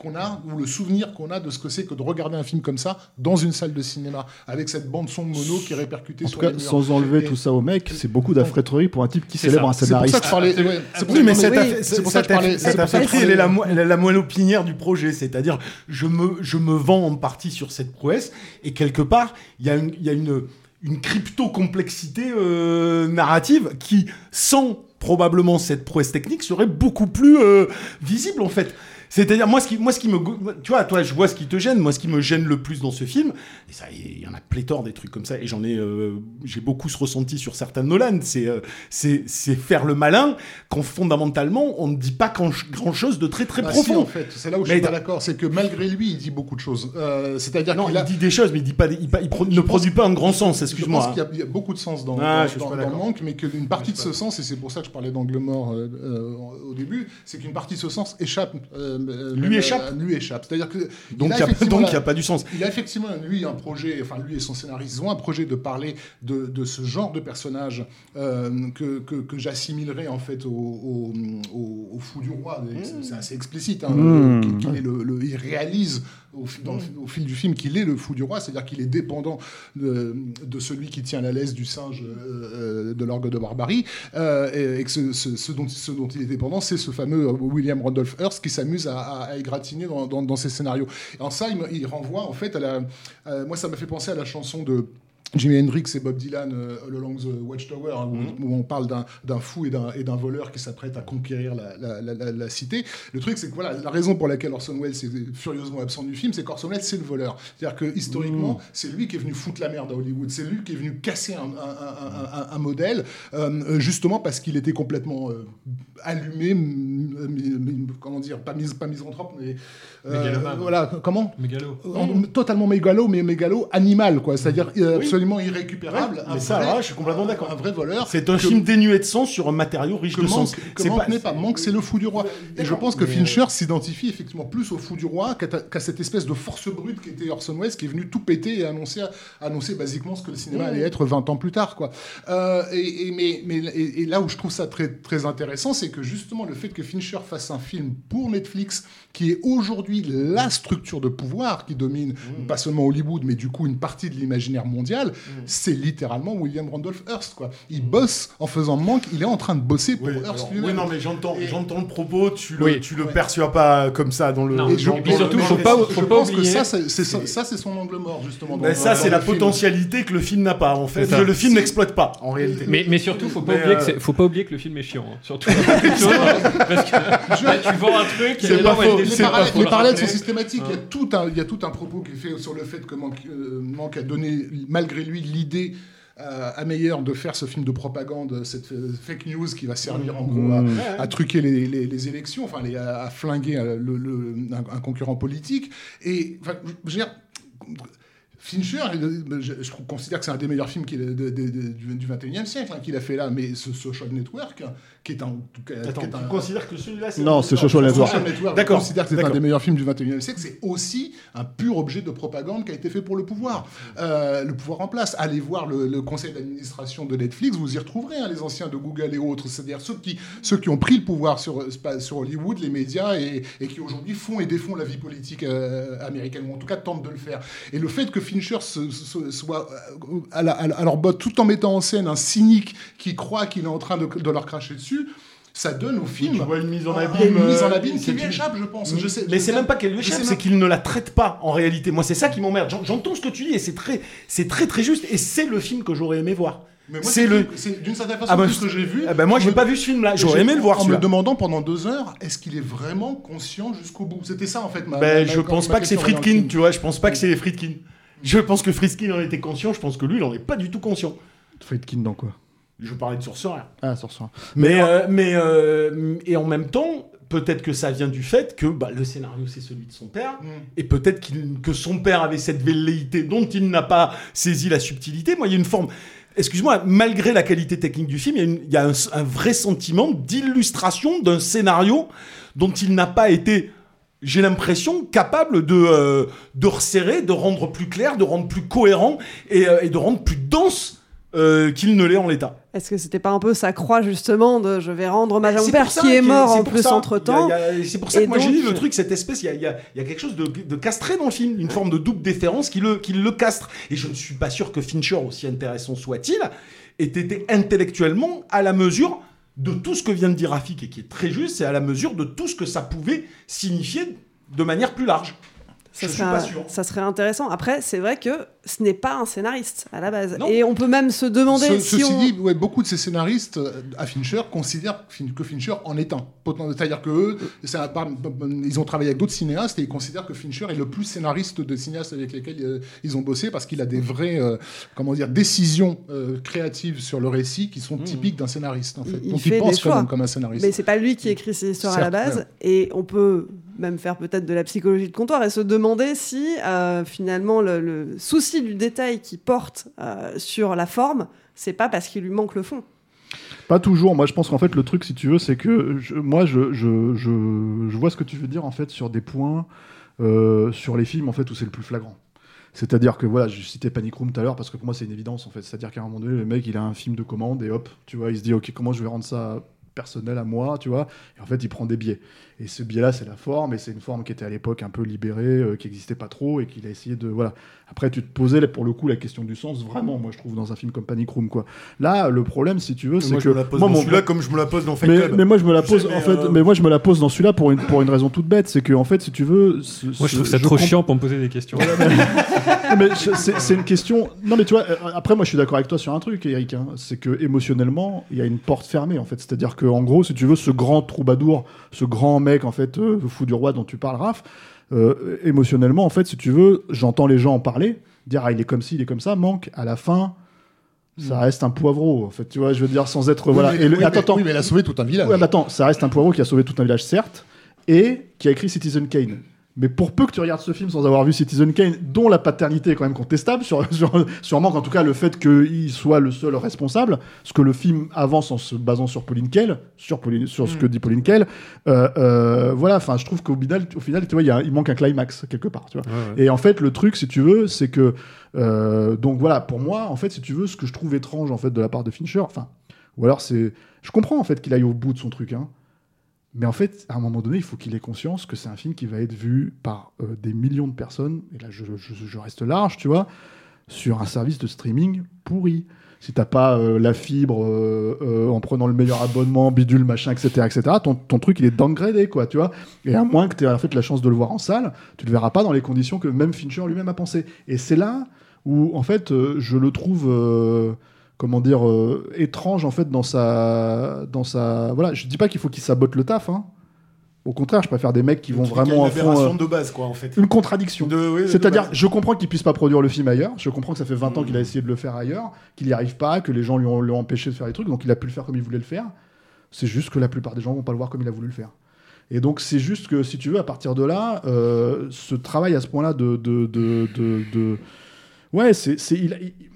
S10: qu'on a ou le souvenir qu'on a de ce que c'est que de regarder un film comme ça dans une salle de cinéma avec cette bande son mono qui est répercutée
S1: En
S10: sur
S1: tout cas,
S10: les murs.
S1: sans enlever
S10: Et-
S1: tout ça au mec, c'est beaucoup d'affréterie pour un type qui
S10: C'est
S1: célèbre
S10: ça.
S1: un
S10: C'est pour
S1: scénariste.
S10: ça que je parlais- ouais, c'est pour
S11: Oui,
S10: ça
S11: mais cette,
S10: oui, c'est pour ça que je parlais-
S11: cette elle est la, mo- la, la moelle opinière du projet. C'est-à-dire, je me, je me vends en partie sur cette prouesse, et quelque part, il y a une, il y a une, une crypto-complexité euh, narrative qui, sans probablement cette prouesse technique, serait beaucoup plus euh, visible, en fait. C'est-à-dire, moi, ce qui, moi, ce qui me. Tu vois, toi, je vois ce qui te gêne. Moi, ce qui me gêne le plus dans ce film, et ça, il y en a pléthore des trucs comme ça, et j'en ai. euh, J'ai beaucoup ce ressenti sur certains Nolan. C'est euh, c'est c'est faire le malin quand fondamentalement, on ne dit pas grand- grand-chose de très, très
S10: Bah si,
S11: profond.
S10: en fait, c'est là où je
S11: Mais
S10: suis pas d'accord, c'est que malgré lui, il dit beaucoup de choses. Euh, C'est-à-dire qu'il
S11: il
S10: a...
S11: dit des choses, mais il, dit pas, des- il, pas- il pro- ne produit pas un grand sens,
S10: Je
S11: excuse-moi.
S10: pense qu'il y a- il y, a beaucoup de sens dans,
S11: Ah,
S10: dans-
S11: je
S10: le manque, mais qu'une partie de ce sens, et c'est pour ça que je parlais d'angle mort euh, euh, au début, c'est qu'une partie de ce sens échappe. euh,
S11: Lui
S10: même,
S11: échappe
S10: euh, Lui échappe. C'est-à-dire que.
S11: Donc,
S10: il
S11: il y a-
S10: effectivement
S11: donc,
S10: la-
S11: il y a pas du sens.
S10: Il a effectivement, lui, un projet, enfin, lui et son scénariste, ils ont un projet de parler de, de ce genre de personnage euh, que, que, que j'assimilerais en fait au, au, au- au fou du roi. Et c'est- assez explicite. hein,
S1: Mmh.
S10: le- le- il réalise au, fi- dans le fi- au fil du film qu'il est le fou du roi, c'est-à-dire qu'il est dépendant de, de celui qui tient la laisse du singe euh, euh, de l'orgue de barbarie, euh, et, que ce, ce- ce dont, ce dont il est dépendant, c'est ce fameux William Randolph Hearst qui s'amuse à, à- à égratigner dans, dans- dans ses scénarios. Et en ça, il, il renvoie en fait à la. moi, ça m'a fait penser à la chanson de. Jimi Hendrix et Bob Dylan, euh, All Along the Watchtower, hein, où, où on parle d'un- fou et d'un voleur qui s'apprête à conquérir la, la- la- la- la cité. Le truc, c'est que voilà, la raison pour laquelle Orson Welles est furieusement absent du film, c'est qu'Orson Welles, c'est le voleur. C'est-à-dire que historiquement, c'est lui qui est venu foutre la merde à Hollywood. C'est lui qui est venu casser un, un- un- un- un modèle, euh, justement parce qu'il était complètement euh, allumé, comment dire, pas, mis, pas misanthrope, mais. euh, voilà, comment?
S3: Mégalo.
S10: En- Totalement mégalo, mais mégalo animal, quoi. C'est-à-dire euh, absolument irrécupérable.
S9: Mais ça,
S10: vrai-
S9: je suis complètement d'accord.
S10: Un vrai voleur.
S9: C'est un
S10: que-
S9: film dénué de sens sur un matériau riche
S10: que
S9: de sens.
S10: que
S9: C'est
S10: Manque
S9: pas-
S10: n'est pas. Manque, c'est le fou du roi. Et je pense que Fincher s'identifie effectivement plus au fou du roi qu'à cette espèce de force brute qui était Orson Welles, qui est venu tout péter et annoncer, annoncer basiquement ce que le cinéma allait être 20 ans plus tard. Quoi. Euh, et, et- mais, mais, et, et là où je trouve ça très, très intéressant, c'est que justement le fait que Fincher fasse un film pour Netflix, qui est aujourd'hui la structure de pouvoir qui domine pas seulement Hollywood, mais du coup une partie de l'imaginaire mondial, c'est littéralement William Randolph Hearst. Quoi. Il bosse en faisant manque, il est en train de bosser pour Hearst
S9: Alors,
S10: lui-même.
S9: oui, non, mais j'entends, j'entends le propos, tu le,
S10: Oui.
S9: tu le
S10: Ouais.
S9: perçois pas comme ça dans le.
S10: Et je-
S9: dans-
S10: et surtout,
S9: dans-
S10: faut pas-
S9: dans-
S10: je pense que ça, c'est c'est son- ça, c'est son angle mort, justement.
S9: Mais
S10: dans-
S9: ça,
S10: dans
S9: c'est la potentialité que le film n'a pas, en fait, que le film n'exploite pas, en réalité.
S3: Mais, mais surtout, faut pas, oublier
S9: euh,
S3: que c'est- faut pas oublier que le film est chiant. hein. Surtout, parce que tu vends un truc, et
S10: C'est
S3: les
S10: pas faux. Les parallèles,
S3: Faut
S10: sont systématiques. Il, y a
S3: Hein.
S10: tout un, il y a tout un propos qui est fait sur le fait que Manque, euh, Manque a donné, malgré lui, l'idée euh, à Meyer de faire ce film de propagande, cette euh, fake news qui va servir en gros à,
S1: Mmh.
S10: à truquer les, les- les élections, enfin les- à, à flinguer euh, le- le- un, un concurrent politique. Et enfin, je Fincher, euh, je, je considère que c'est un des meilleurs films qu'il a- de- de- de- du, du 21e siècle hein, qu'il a fait là, mais ce Social Network, qui est un... qui est
S9: Attends,
S10: un-
S9: tu considères que celui-là, c'est.
S1: Non, c'est Social Network.
S10: Network,
S9: D'accord.
S10: Je considère que c'est un des meilleurs films du 21e siècle. C'est aussi un pur objet de propagande qui a été fait pour le pouvoir. Euh, le pouvoir en place. Allez voir le, le conseil d'administration de Netflix, vous y retrouverez hein, les anciens de Google et autres. C'est-à-dire ceux qui, ceux qui ont pris le pouvoir sur, euh, sur Hollywood, les médias, et, et qui aujourd'hui font et défont la vie politique euh, américaine, ou en tout cas tentent de le faire. Et le fait que Fincher se- se- soit à, la- à la- à leur botte, tout en mettant en scène un cynique qui croit qu'il est en train de, de leur cracher dessus, ça donne au film
S9: Tu vois une mise en abîme.
S10: une mise en
S9: euh,
S10: abîme qui
S9: c'est
S10: lui échappe, je pense. Je sais-
S9: mais c'est même pas qu'elle lui échappe, c'est qu'il ne la traite pas en réalité. Moi, c'est ça qui m'emmerde. J'en- J'entends ce que tu dis et c'est très, c'est très très juste. Et c'est le film que j'aurais aimé voir. C'est le.
S10: d'une certaine façon
S9: Ah bah,
S10: tout ce que j'ai vu.
S9: ah bah, moi, j'ai
S10: me-
S9: pas vu ce film-là. J'aurais aimé le voir.
S10: En me demandant pendant deux heures, est-ce qu'il est vraiment conscient jusqu'au bout? C'était ça en fait ma.
S9: Ben,
S10: ma-
S9: je pense
S10: ma
S9: pas que c'est Friedkin,
S10: film.
S9: tu vois. Je pense pas que c'est Friedkin. Je pense que Friedkin en était conscient. Je pense que lui, il en est pas du tout conscient.
S1: Friedkin dans quoi?
S9: Je parlais de Sorcerer.
S1: Ah, Sorcerer.
S9: Mais, euh, mais euh, et en même temps, peut-être que ça vient du fait que bah, le scénario c'est celui de son père,
S10: Mm.
S9: et peut-être que son père avait cette velléité dont il n'a pas saisi la subtilité. Moi, il y a une forme. Excuse-moi, malgré la qualité technique du film, il y a, une- il y a un, un vrai sentiment d'illustration d'un scénario dont il n'a pas été, j'ai l'impression, capable de, euh, de resserrer, de rendre plus clair, de rendre plus cohérent et, euh, et de rendre plus dense euh, qu'il ne l'est en l'état.
S8: Est-ce que c'était pas un peu sa croix justement de je vais rendre hommage à mon père qui est mort en plus
S9: ça.
S8: entre temps
S9: C'est pour ça
S8: Et
S9: que moi j'ai dit le truc, cette espèce, il y a, il y a- il y a quelque chose de, de castré dans le film, une forme de double déférence qui le, qui le castre. Et je ne suis pas sûr que Fincher, aussi intéressant soit-il, ait été intellectuellement à la mesure de tout ce que vient de dire Rafik et qui est très juste, c'est à la mesure de tout ce que ça pouvait signifier de manière plus large.
S8: Ça
S9: je suis
S8: serait,
S9: pas sûr.
S8: ça serait intéressant. Après, c'est vrai que ce n'est pas un scénariste à la base.
S9: Non.
S8: Et on peut même se demander
S10: Ce-
S8: si
S10: ceci
S8: on...
S10: dit, ouais, beaucoup de ces scénaristes euh, à Fincher considèrent que Fincher en est un. C'est-à-dire que eux, un- ils ont travaillé avec d'autres cinéastes et ils considèrent que Fincher est le plus scénariste de cinéastes avec lesquels euh, ils ont bossé parce qu'il a des vraies euh, comment dire, décisions euh, créatives sur le récit qui sont typiques d'un scénariste. En fait.
S8: Il
S10: Donc
S8: fait
S10: il
S8: des
S10: pense quand
S8: choix.
S10: même comme un scénariste.
S8: Mais c'est pas lui qui écrit ses histoires à la base.
S10: ouais.
S8: Et on peut même faire peut-être de la psychologie de comptoir et se demander si euh, finalement le, souci du détail qui porte euh, sur la forme, c'est pas parce qu'il lui manque le fond.
S1: Pas toujours. Moi, je pense qu'en fait, le truc, si tu veux, c'est que moi, je, je, je, je vois ce que tu veux dire en fait sur des points euh, sur les films en fait où c'est le plus flagrant. C'est-à-dire que voilà, je citais Panic Room tout à l'heure parce que pour moi c'est une évidence en fait. C'est-à-dire qu'à un moment donné, le mec il a un film de commande et hop, tu vois, il se dit ok comment je vais rendre ça personnel à moi, tu vois. Et en fait, il prend des biais. Et ce biais-là, c'est la forme, et c'est une forme qui était à l'époque un peu libérée, euh, qui n'existait pas trop, et qu'il a essayé de. Voilà. Après, tu te posais pour le coup la question du sens, vraiment, moi je trouve, dans un film comme Panic Room, quoi. Là, le problème, si tu veux, c'est
S11: Moi,
S1: que.
S11: je me la pose
S1: moi, mon-
S11: celui-là comme je me la pose dans Fight
S1: mais,
S11: Club.
S1: mais moi je me la pose en fait,
S11: euh,
S1: mais moi je me la pose dans celui-là pour une pour une raison toute bête, c'est que en fait si tu veux, ce-
S3: Moi, je trouve ça trop
S1: comp-
S3: chiant pour me poser des questions.
S1: mais je- c'est c'est une question. Non, mais tu vois, euh, après, moi, je suis d'accord avec toi sur un truc, Eric. hein. c'est que émotionnellement, il y a une porte fermée, en fait. C'est-à-dire que, en gros, si tu veux, ce grand troubadour, ce grand mec, en fait, euh, fou du roi dont tu parles, Raph, euh, émotionnellement, en fait, si tu veux, j'entends les gens en parler, dire, ah, il est comme ci, il est comme ça, manque, à la fin. Ça reste un poivreau, en fait, tu vois, je veux dire, sans être.
S10: Oui,
S1: voilà.
S10: mais-
S1: Et le-
S10: oui, mais-
S1: attends,
S10: oui, mais elle a sauvé tout un village.
S1: Ouais, mais attends, ça reste un poivreau qui a sauvé tout un village, certes, et qui a écrit Citizen Kane. Mais pour peu que tu regardes ce film sans avoir vu Citizen Kane, dont la paternité est quand même contestable, sur, sur, sûrement qu'en tout cas le fait qu'il soit le seul responsable, ce que le film avance en se basant sur Pauline Kael, sur, Pauline- sur ce que dit Pauline Kael, euh, euh, voilà, enfin je trouve qu'au final, au final tu vois, il y a- il manque un climax quelque part. Tu vois.
S3: Ouais, ouais.
S1: Et en fait, le truc, si tu veux, c'est que. euh, donc voilà, pour moi, en fait, si tu veux, ce que je trouve étrange en fait de la part de Fincher, enfin, ou alors c'est. Je comprends en fait qu'il aille au bout de son truc, hein. Mais en fait, à un moment donné, il faut qu'il ait conscience que c'est un film qui va être vu par euh, des millions de personnes, et là je, reste large, tu vois, sur un service de streaming pourri. Si t'as pas euh, la fibre euh, en prenant le meilleur abonnement, bidule, machin, etc., etc., ton, truc il est downgradé, quoi, tu vois. Et à moins que tu aies en fait la chance de le voir en salle, tu le verras pas dans les conditions que même Fincher lui-même a pensé. Et c'est là où, en fait, je le trouve, comment dire, euh, étrange, en fait, dans sa, dans sa, voilà. Je dis pas qu'il faut qu'il sabote le taf, hein. Au contraire, je préfère des mecs qui vont
S11: Qui-
S1: vraiment
S11: une
S1: fond. euh,
S11: de base, quoi, en fait.
S1: Une contradiction.
S11: Oui,
S1: C'est-à-dire, je comprends qu'il puisse pas produire le film ailleurs. Je comprends que ça fait 20 ans qu'il a essayé de le faire ailleurs, qu'il n'y arrive pas, que les gens lui ont, lui ont empêché de faire les trucs, donc il a pu le faire comme il voulait le faire. C'est juste que la plupart des gens vont pas le voir comme il a voulu le faire. Et donc, c'est juste que, si tu veux, à partir de là, euh, ce travail à ce point-là de, de, de, de- de- Ouais, c'est. c'est- il- il-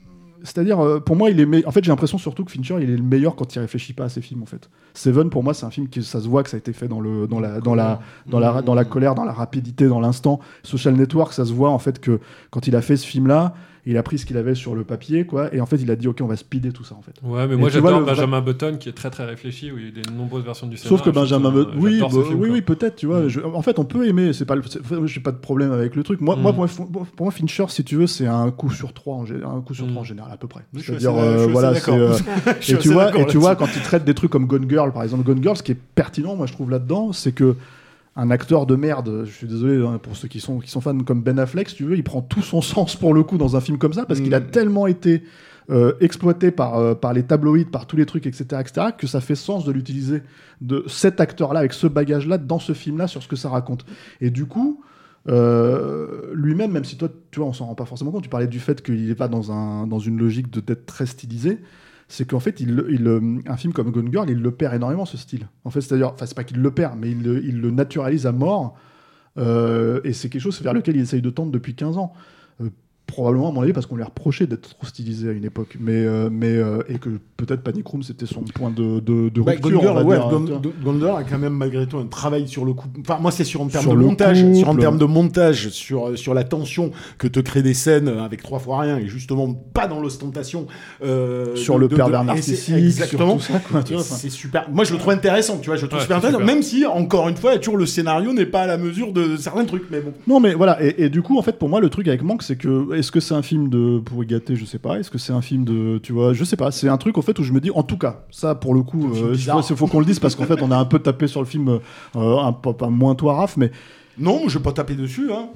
S1: C'est-à-dire, euh, pour moi, il est. me- En fait, j'ai l'impression surtout que Fincher, il est le meilleur quand il réfléchit pas à ses films, en fait. Seven, pour moi, c'est un film qui, ça se voit que ça a été fait dans le, dans la, dans la, dans la, dans la colère, dans la rapidité, dans l'instant. Social Network, ça se voit en fait que quand il a fait ce film-là, il a pris ce qu'il avait sur le papier, quoi, et en fait, il a dit, ok, on va speeder tout ça, en fait.
S3: Ouais, mais
S1: Et
S3: moi j'adore
S1: vrai-
S3: Benjamin Button qui est très très réfléchi, où il y a de nombreuses versions du
S1: Sauf que
S3: scénario,
S1: Benjamin Button, oui, bah,
S3: film,
S1: oui, oui, peut-être, tu vois. je- en fait, on peut aimer. C'est pas, j'ai pas de problème avec le truc. Moi,
S3: Mm.
S1: moi, pour, moi, pour moi, Fincher, si tu veux, c'est un coup sur trois, en, un coup sur
S3: Mm.
S1: trois en général, à peu près.
S11: Je
S1: C'est-à-dire,
S11: je suis
S1: euh, voilà, c'est. euh, et tu vois, et tu vois, quand il traite des trucs comme Gone Girl, par exemple, Gone Girl, ce qui est pertinent, moi, je trouve là-dedans, c'est que un acteur de merde, je suis désolé hein, pour ceux qui sont, qui sont fans comme Ben Affleck, si tu veux, il prend tout son sens pour le coup dans un film comme ça, parce qu'il a
S11: Mm.
S1: tellement été euh, exploité par, euh, par les tabloïds, par tous les trucs, etc., etc., que ça fait sens de l'utiliser, de cet acteur-là, avec ce bagage-là, dans ce film-là, sur ce que ça raconte. Et du coup, euh, lui-même, même si toi, tu vois, on s'en rend pas forcément compte, tu parlais du fait qu'il n'est pas dans, un, dans une logique de d'être très stylisé, c'est qu'en fait, il, euh, un film comme Gone Girl, il le perd énormément, ce style. En fait, c'est-à-dire, enfin, c'est pas qu'il le perd, mais il, le- il le naturalise à mort, euh, et c'est quelque chose vers lequel il essaye de tendre depuis 15 ans. Euh, probablement, à mon avis, parce qu'on lui a reproché d'être trop stylisé à une époque, mais, euh, mais euh, et que peut-être Panic Room, c'était son point de, de, de
S11: Bah,
S1: rupture,
S11: ouais, Gone-
S1: hein,
S11: a quand même malgré tout un travail sur le coup. Enfin, moi, c'est sur en termes
S1: Sur
S11: de
S1: le
S11: montage, sur en termes de montage, sur sur la tension que te créent des scènes avec trois fois rien et justement pas dans l'ostentation. euh,
S1: Sur
S11: de-
S1: le
S11: de-
S1: pervers narcissique,
S11: c'est- Exactement. c'est super. Moi, je le trouve intéressant. Tu vois, je le trouve
S1: Ouais,
S11: super intéressant.
S1: super.
S11: Même si, encore une fois, toujours le scénario n'est pas à la mesure de certains trucs. Mais bon.
S1: Non, mais voilà, et, et du coup, en fait, pour moi, le truc avec Manque, c'est que, est-ce que c'est un film de, pour gâter, je sais pas, est-ce que c'est un film de, tu vois, je sais pas, c'est un truc, en fait, où je me dis, en tout cas, ça, pour le coup, euh, il faut, qu'on le dise, parce qu'en fait, on a un peu tapé sur le film, euh, un peu, pas moins toi, Raph, mais.
S11: Non, je vais pas taper dessus, hein.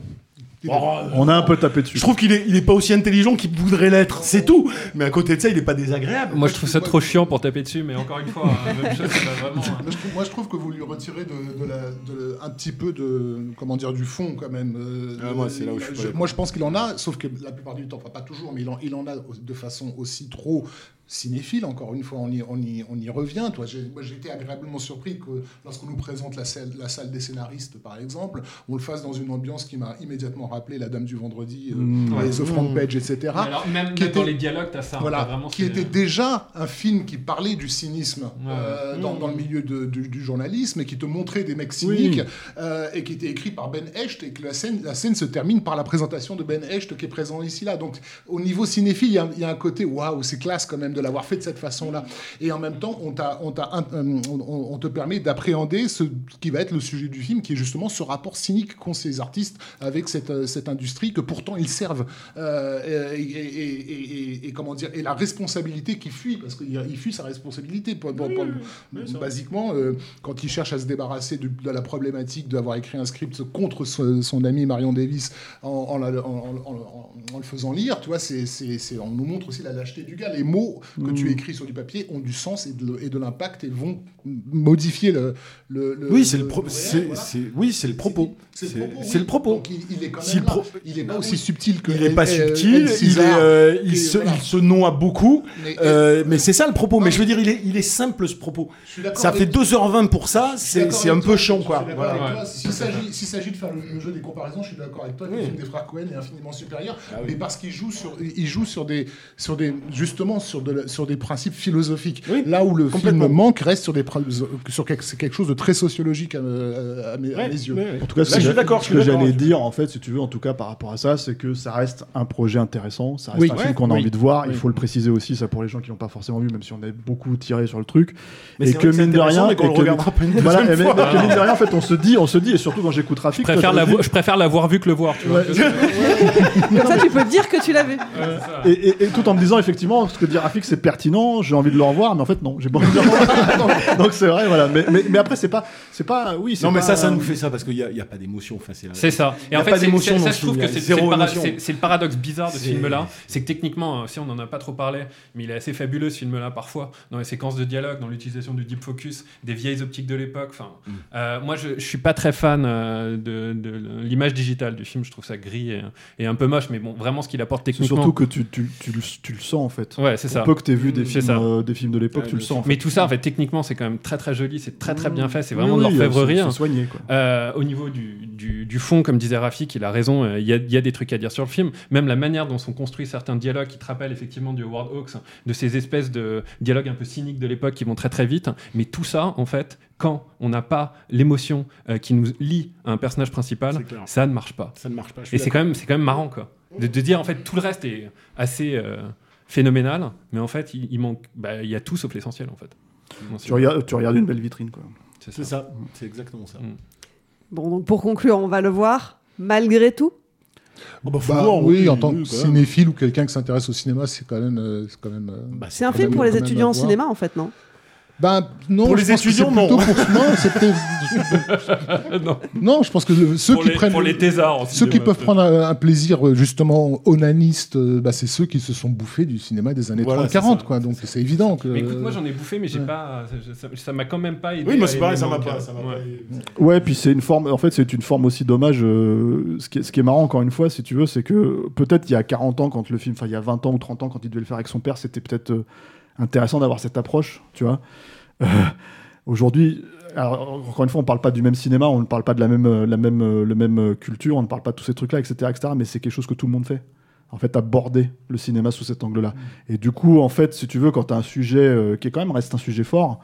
S1: On a un peu tapé dessus.
S11: Je trouve qu'il est, il est pas aussi intelligent qu'il voudrait l'être, c'est tout. Mais à côté de ça, il est pas désagréable.
S3: Moi je trouve ça trop chiant pour taper dessus, mais encore une fois, euh, même chose, c'est pas vraiment.
S10: Moi je, trouve, moi, je trouve que vous lui retirez de, de la- de- un petit peu de comment dire du fond quand même. euh,
S11: Ah, moi, c'est là où je suis pas d'accord.
S10: moi je pense qu'il en a, sauf que la plupart du temps, enfin pas toujours, mais il en, il en a de façon aussi trop cinéphile. Encore une fois, on y, on y, on y revient. Toi, j'ai, moi, j'ai été agréablement surpris que lorsqu'on nous présente la salle, la salle des scénaristes, par exemple, on le fasse dans une ambiance qui m'a immédiatement rappelé La Dame du Vendredi, euh,
S1: Mmh.
S10: The Front
S3: Mmh.
S10: Page, etc.
S3: Mais alors, même-
S10: qui
S3: même dans les dialogues, t'as ça,
S10: Voilà,
S3: t'as vraiment
S10: qui était déjà un film qui parlait du cynisme
S3: Ouais.
S10: euh, dans,
S3: Mmh.
S10: dans le milieu de- du, du journalisme et qui te montrait des mecs
S1: Oui.
S10: cyniques euh, et qui était écrit par Ben Hecht et que la scène, la scène se termine par la présentation de Ben Hecht qui est présent ici là. Donc au niveau cinéphile, il y a- il y, a un côté waouh, c'est classe quand même de l'avoir fait de cette façon-là. Et en même temps, on, t'a, on, euh, on, on te permet d'appréhender ce qui va être le sujet du film, qui est justement ce rapport cynique qu'ont ces artistes avec cette, euh, cette industrie que pourtant ils servent. Euh, et, et- et- et- et- et comment dire Et la responsabilité qui fuit, parce qu'il il fuit sa responsabilité. Pour- pour- pour- basiquement, euh, quand il cherche à se débarrasser de, de la problématique d'avoir écrit un script contre son, son ami Marion Davis en, le faisant lire, tu vois, c'est- on nous montre aussi la lâcheté du gars. Les mots que tu
S9: Mm.
S10: écris sur du papier ont du sens et de, l'impact et vont modifier le. le- le-
S9: Oui, c'est le, pro-
S10: réel, voilà.
S9: oui, c'est le propos.
S10: C'est le propos.
S9: c'est
S10: oui.
S9: le propos.
S10: Donc, il, il est quand
S9: Si
S10: même
S9: le
S10: là.
S9: pro-
S10: Il est pas aussi subtil que.
S9: Il n'est pas subtil, il, est, euh, il, se,
S10: voilà.
S9: il se noie beaucoup,
S10: Mais-
S9: euh, mais c'est ça le propos. Mais je veux dire, il est, il est simple ce propos. Ça fait 2h20 pour ça, c'est, un peu chiant quoi.
S10: S'il s'agit, de faire le, jeu des comparaisons, je suis d'accord avec toi le film des frères Cohen est infiniment supérieur,
S9: Ah
S10: mais parce qu'il joue sur, il joue sur des, sur des, justement sur, de sur des principes philosophiques. Là où le film manque reste sur des, sur quelque, c'est quelque chose de très sociologique à, à- à mes, à
S9: Ouais,
S10: mes yeux.
S9: ouais, ouais.
S1: En tout cas,
S9: Là, je
S1: que
S9: suis d'accord,
S1: Ce que j'allais dire, en fait, si tu veux, en tout cas par rapport à ça, c'est que ça reste un projet intéressant, ça reste
S10: Oui.
S1: un film qu'on a
S10: oui.
S1: envie de voir.
S10: Oui.
S1: Il faut le préciser aussi, ça pour les gens qui l'ont pas forcément vu, même si on a beaucoup tiré sur le truc.
S9: Mais
S1: et que mine de rien, et
S9: le
S1: que-
S9: regardera pas une
S1: voilà,
S9: deuxième
S1: et mais-
S9: fois.
S1: mais que mine de rien, en fait, on se dit, on se dit, et surtout quand j'écoute Rafik,
S3: Je préfère, l'avoir- je préfère l'avoir vu que le voir. Tu vois.
S1: Ouais.
S8: Comme ça, tu peux dire que tu l'as vu.
S1: Et tout en me disant effectivement ce que dit Rafik c'est pertinent, j'ai envie de le revoir, mais en fait non, j'ai pas envie de le revoir. donc c'est vrai, voilà. Mais, mais, mais après c'est pas, c'est pas, oui. c'est
S9: Non, mais
S1: pas-
S9: ça, ça nous fait ça parce qu'il n'y a, il y a pas d'émotion. Enfin, c'est, la-
S3: C'est ça.
S9: Il y a
S3: en fait,
S9: pas
S3: c'est- ça, je trouve
S9: film,
S3: que c'est c'est
S9: zéro
S3: le, para-
S9: émotion.
S3: c'est- c'est le paradoxe bizarre de ce film-là. C'est que techniquement, euh, si on n'en a pas trop parlé, mais il est assez fabuleux ce film-là parfois, dans les séquences de dialogue, dans l'utilisation du deep focus, des vieilles optiques de l'époque. Enfin,
S9: Mm.
S3: euh, moi, je, je suis pas très fan euh, de, de l'image digitale du film. Je trouve ça gris et, et un peu moche, mais bon, vraiment ce qu'il apporte techniquement.
S1: surtout que tu, tu, tu, le- tu le sens en fait.
S3: Ouais, c'est ça.
S1: Que tu vu des films, euh, des films de l'époque, tu le sens. en fait.
S3: Mais tout ça, en fait, techniquement, c'est quand même très très joli, c'est très très bien fait, c'est
S1: Oui,
S3: vraiment de l'orfèvrerie.
S1: soigné, quoi.
S3: Euh, au niveau du, du, du fond, comme disait Rafik, il a raison, euh, il y, a, y a des trucs à dire sur le film. Même la manière dont sont construits certains dialogues qui te rappellent effectivement du Howard Hawks, de ces espèces de dialogues un peu cyniques de l'époque qui vont très très vite. Mais tout ça, en fait, quand on n'a pas l'émotion euh, qui nous lie à un personnage principal, ça ne marche pas.
S9: Ça ne marche pas.
S3: Et c'est quand même, c'est quand même marrant, quoi. De, de dire, en fait, tout le reste est assez euh, phénoménal, mais en fait, il, il manque, bah, il y a tout sauf l'essentiel, en fait.
S1: Tu regardes, tu regardes une belle vitrine quoi.
S9: C'est ça, c'est exactement ça.
S8: Bon, donc pour conclure, on va le voir malgré tout.
S9: bah, faut
S10: Bah,
S9: voir,
S10: oui,
S9: oui,
S10: en tant que cinéphile ou quelqu'un qui s'intéresse au cinéma, c'est quand même. euh, c'est quand même euh,
S9: Bah,
S8: C'est un film pour les étudiants en cinéma, en fait, non?
S10: Ben non,
S9: Pour
S10: je
S9: les
S10: pense que
S9: étudiants, non.
S10: pour non, je pense que le- ceux
S3: Pour
S10: qui
S3: les-
S10: prennent
S3: pour les thésards
S10: ceux qui peuvent prendre un, un plaisir euh, justement onaniste, euh, bah, c'est ceux qui se sont bouffés du cinéma des années
S9: Voilà,
S10: 30-40
S9: c'est
S10: quoi. Donc c'est évident que
S3: Mais écoute, moi j'en ai bouffé, mais j'ai
S10: ouais.
S3: pas. ça- m'a quand même pas aidé.
S9: Oui, moi
S3: à
S9: c'est pareil, ça m'a pas. ça m'a
S3: Ouais.
S1: puis c'est une forme. En fait, c'est une forme aussi d'hommage. euh, ce, qui est, ce qui est marrant, encore une fois, si tu veux, c'est que peut-être il y a 40 ans, quand le film, enfin il y a 20 ans ou 30 ans, quand il devait le faire avec son père, c'était peut-être euh, intéressant d'avoir cette approche, tu vois. Euh, Aujourd'hui, encore une fois, on parle pas du même cinéma, on ne parle pas de la même, euh, la même, euh, le même culture, on ne parle pas de tous ces trucs-là, etc., etc. Mais c'est quelque chose que tout le monde fait. En fait, aborder le cinéma sous cet angle-là. Et du coup, en fait, si tu veux, quand tu as un sujet euh, qui est quand même reste un sujet fort,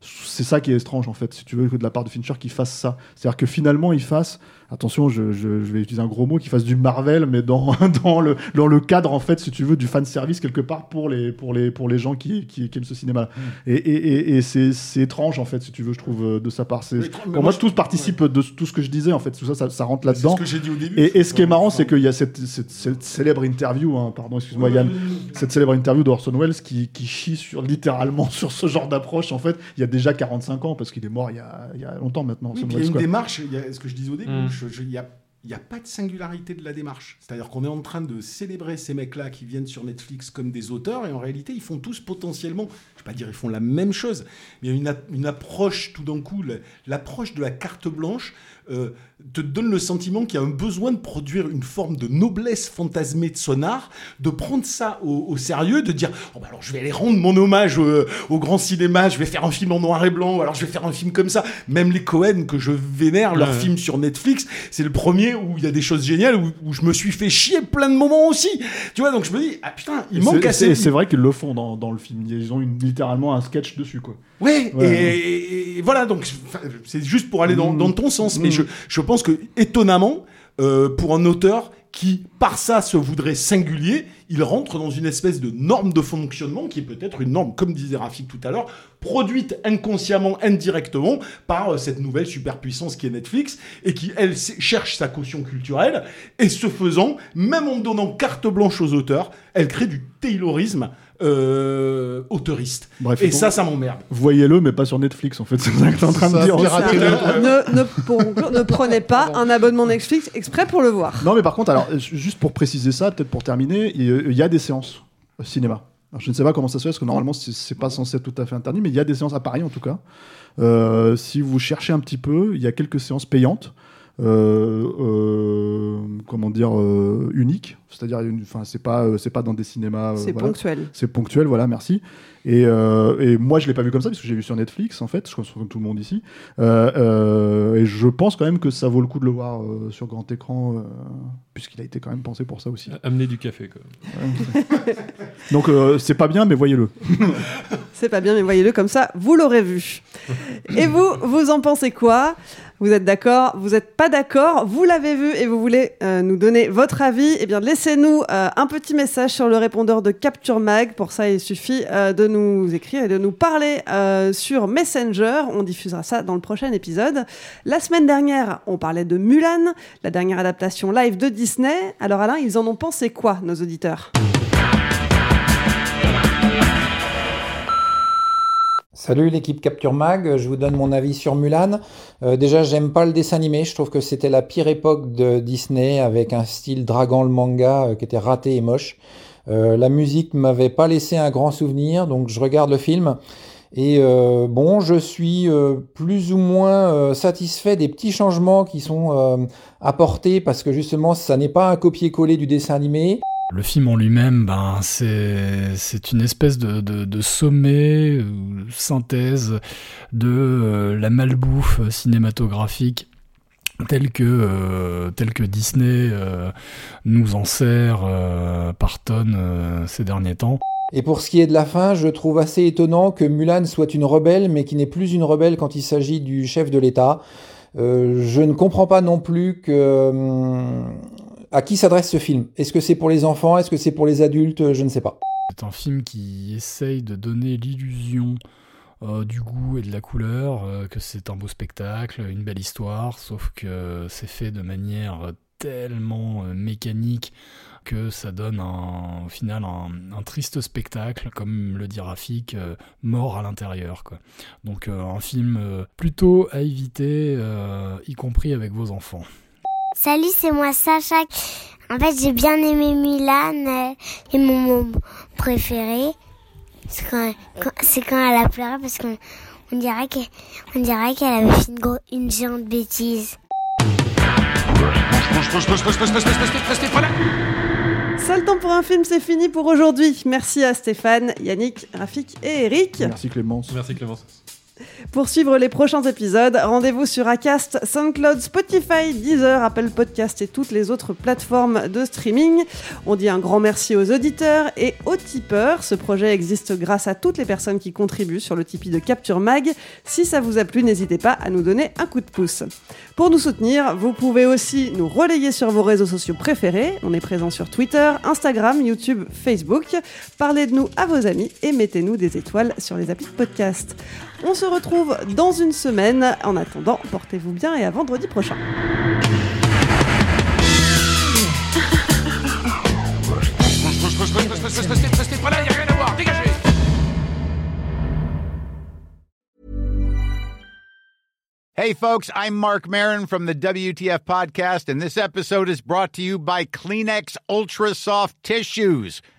S1: c'est ça qui est étrange en fait, si tu veux, que de la part de Fincher qu'il fasse ça. C'est-à-dire que finalement il fasse, attention, je, je- je vais utiliser un gros mot, qu'il fasse du Marvel, mais dans, dans, le, dans le cadre en fait, si tu veux, du fan service quelque part pour les, pour les, pour les gens qui, qui, qui aiment ce cinéma. Et, et, et, et c'est c'est étrange en fait, si tu veux, je trouve, euh, de sa part. Pour
S9: moi,
S1: moi,
S9: je-
S1: tout participe de tout ce que je disais en fait, tout ça, ça, ça rentre
S9: C'est
S1: là-dedans.
S9: ce que j'ai dit au début.
S1: Et, et ce qui est marrant, c'est qu'il y a cette, cette- cette célèbre interview, hein, pardon, excuse-moi Yann, cette célèbre interview d'Orson Welles qui, qui chie sur, littéralement sur ce genre d'approche. En fait, il y a déjà 45 ans, parce qu'il est mort il y a, il y a longtemps maintenant.
S9: Oui, il y a une
S1: quoi.
S9: démarche, il y a ce que je disais au début,
S3: Mm.
S9: Je- je- y a il n'y a pas de singularité de la démarche. C'est-à-dire qu'on est en train de célébrer ces mecs-là qui viennent sur Netflix comme des auteurs, et en réalité, ils font tous potentiellement, je ne vais pas dire ils font la même chose, mais une, une approche tout d'un coup, l'approche de la carte blanche euh, te donne le sentiment qu'il y a un besoin de produire une forme de noblesse fantasmée de sonar, de prendre ça au, au sérieux, de dire oh, bah alors je vais aller rendre mon hommage au, au grand cinéma, je vais faire un film en noir et blanc, ou alors je vais faire un film comme ça. Même les Cohen que je vénère, leur
S3: Ouais.
S9: film sur Netflix, c'est le premier où il y a des choses géniales, où, où je me suis fait chier plein de moments aussi. Tu vois, donc je me dis, ah putain, il manque assez.
S1: C'est vrai qu'ils le font dans, dans le film. Ils ont une- littéralement un sketch dessus, quoi.
S9: Ouais,
S1: Ouais.
S9: Et, voilà, donc c'est juste pour aller dans,
S1: Mm.
S9: dans ton sens, mais
S1: Mm.
S9: je, je pense que étonnamment, euh, pour un auteur
S11: qui, par ça, se voudrait singulier, il rentre dans une espèce de norme de fonctionnement qui est peut-être une norme, comme disait Rafik tout à l'heure, produite inconsciemment, indirectement par euh, cette nouvelle superpuissance qui est Netflix et qui, elle, cherche sa caution culturelle. Et ce faisant, même en donnant carte blanche aux auteurs, elle crée du taylorisme euh, auteuriste.
S1: Bref,
S11: et ça, ça m'emmerde.
S1: Voyez-le, mais pas sur Netflix, en fait. C'est ça que t'es en train de dire.
S8: ne, ne, pour conclure, ne prenez pas un abonnement Netflix exprès pour le voir.
S1: Non, mais par contre, alors, ju- juste pour préciser ça, peut-être pour terminer, il y a- il y a des séances au cinéma. Alors, je ne sais pas comment ça se fait, parce que normalement, c'est c'est pas censé être tout à fait interdit, mais il y a des séances à Paris, en tout cas. Euh, si vous cherchez un petit peu, il y a quelques séances payantes. Euh, euh, comment dire euh, uniques c'est-à-dire enfin c'est pas euh, c'est pas dans des cinémas euh,
S8: C'est
S1: voilà.
S8: ponctuel.
S1: c'est ponctuel voilà merci et, euh, et moi je l'ai pas vu comme ça parce que j'ai vu sur Netflix en fait je pense comme tout le monde ici Euh, euh, et je pense quand même que ça vaut le coup de le voir euh, sur grand écran euh, puisqu'il a été quand même pensé pour ça aussi
S3: Amener du café, quoi.
S1: donc euh, c'est pas bien mais voyez-le
S8: C'est pas bien, mais voyez-le comme ça, vous l'aurez vu. Et vous, vous en pensez quoi? Vous êtes d'accord Vous n'êtes pas d'accord Vous l'avez vu et vous voulez euh, nous donner votre avis Eh bien, laissez-nous euh, un petit message sur le répondeur de Capture Mag. Pour ça, il suffit euh, de nous écrire et de nous parler sur Messenger. On diffusera ça dans le prochain épisode. La semaine dernière, on parlait de Mulan, la dernière adaptation live de Disney. Alors Alain, ils en ont pensé quoi, nos auditeurs?
S12: Salut l'équipe Capture Mag, je vous donne mon avis sur Mulan. Euh, déjà, j'aime pas le dessin animé, je trouve que c'était la pire époque de Disney avec un style dragon le manga euh, qui était raté et moche. Euh, la musique m'avait pas laissé un grand souvenir, donc je regarde le film. Et bon, je suis plus ou moins satisfait des petits changements qui sont apportés parce que justement, ça n'est pas un copier-coller du dessin animé.
S13: Le film en lui-même, ben, c'est une espèce de, sommet, ou synthèse de euh, la malbouffe cinématographique telle que, euh, Disney euh, nous en sert euh, par tonnes euh, ces derniers temps.
S12: Et pour ce qui est de la fin, je trouve assez étonnant que Mulan soit une rebelle, mais qui n'est plus une rebelle quand il s'agit du chef de l'État. Euh, je ne comprends pas non plus que hum, à qui s'adresse ce film? Est-ce que c'est pour les enfants? Est-ce que c'est pour les adultes? Je ne sais pas.
S13: C'est un film qui essaye de donner l'illusion euh, du goût et de la couleur, euh, que c'est un beau spectacle, une belle histoire, sauf que c'est fait de manière tellement euh, mécanique que ça donne un- au final un, triste spectacle, comme le dit Rafik, mort à l'intérieur. Donc un film plutôt à éviter, y compris avec vos enfants.
S14: Salut, c'est moi Sacha. En fait, j'ai bien aimé Mulan euh, et mon moment préféré, c'est quand, quand- c'est quand elle a pleuré parce qu'on on dirait qu'elle avait fait une, gros- une géante bêtise.
S8: Seul temps pour un film, c'est fini pour aujourd'hui. Merci à Stéphane, Yannick, Rafik et Eric.
S1: merci Clémence
S3: Merci Clémence.
S8: Pour suivre les prochains épisodes, rendez-vous sur Acast, SoundCloud, Spotify, Deezer, Apple Podcast et toutes les autres plateformes de streaming. On dit un grand merci aux auditeurs et aux tipeurs. Ce projet existe grâce à toutes les personnes qui contribuent sur le Tipeee de Capture Mag. Si ça vous a plu, n'hésitez pas à nous donner un coup de pouce. Pour nous soutenir, vous pouvez aussi nous relayer sur vos réseaux sociaux préférés. On est présent sur Twitter, Instagram, YouTube, Facebook. Parlez de nous à vos amis et mettez-nous des étoiles sur les applis de podcast. On se retrouve dans une semaine. En attendant, portez-vous bien et à vendredi prochain.
S15: Hey, folks, I'm Mark Marin from the WTF Podcast, and this episode is brought to you by Kleenex Ultra Soft Tissues,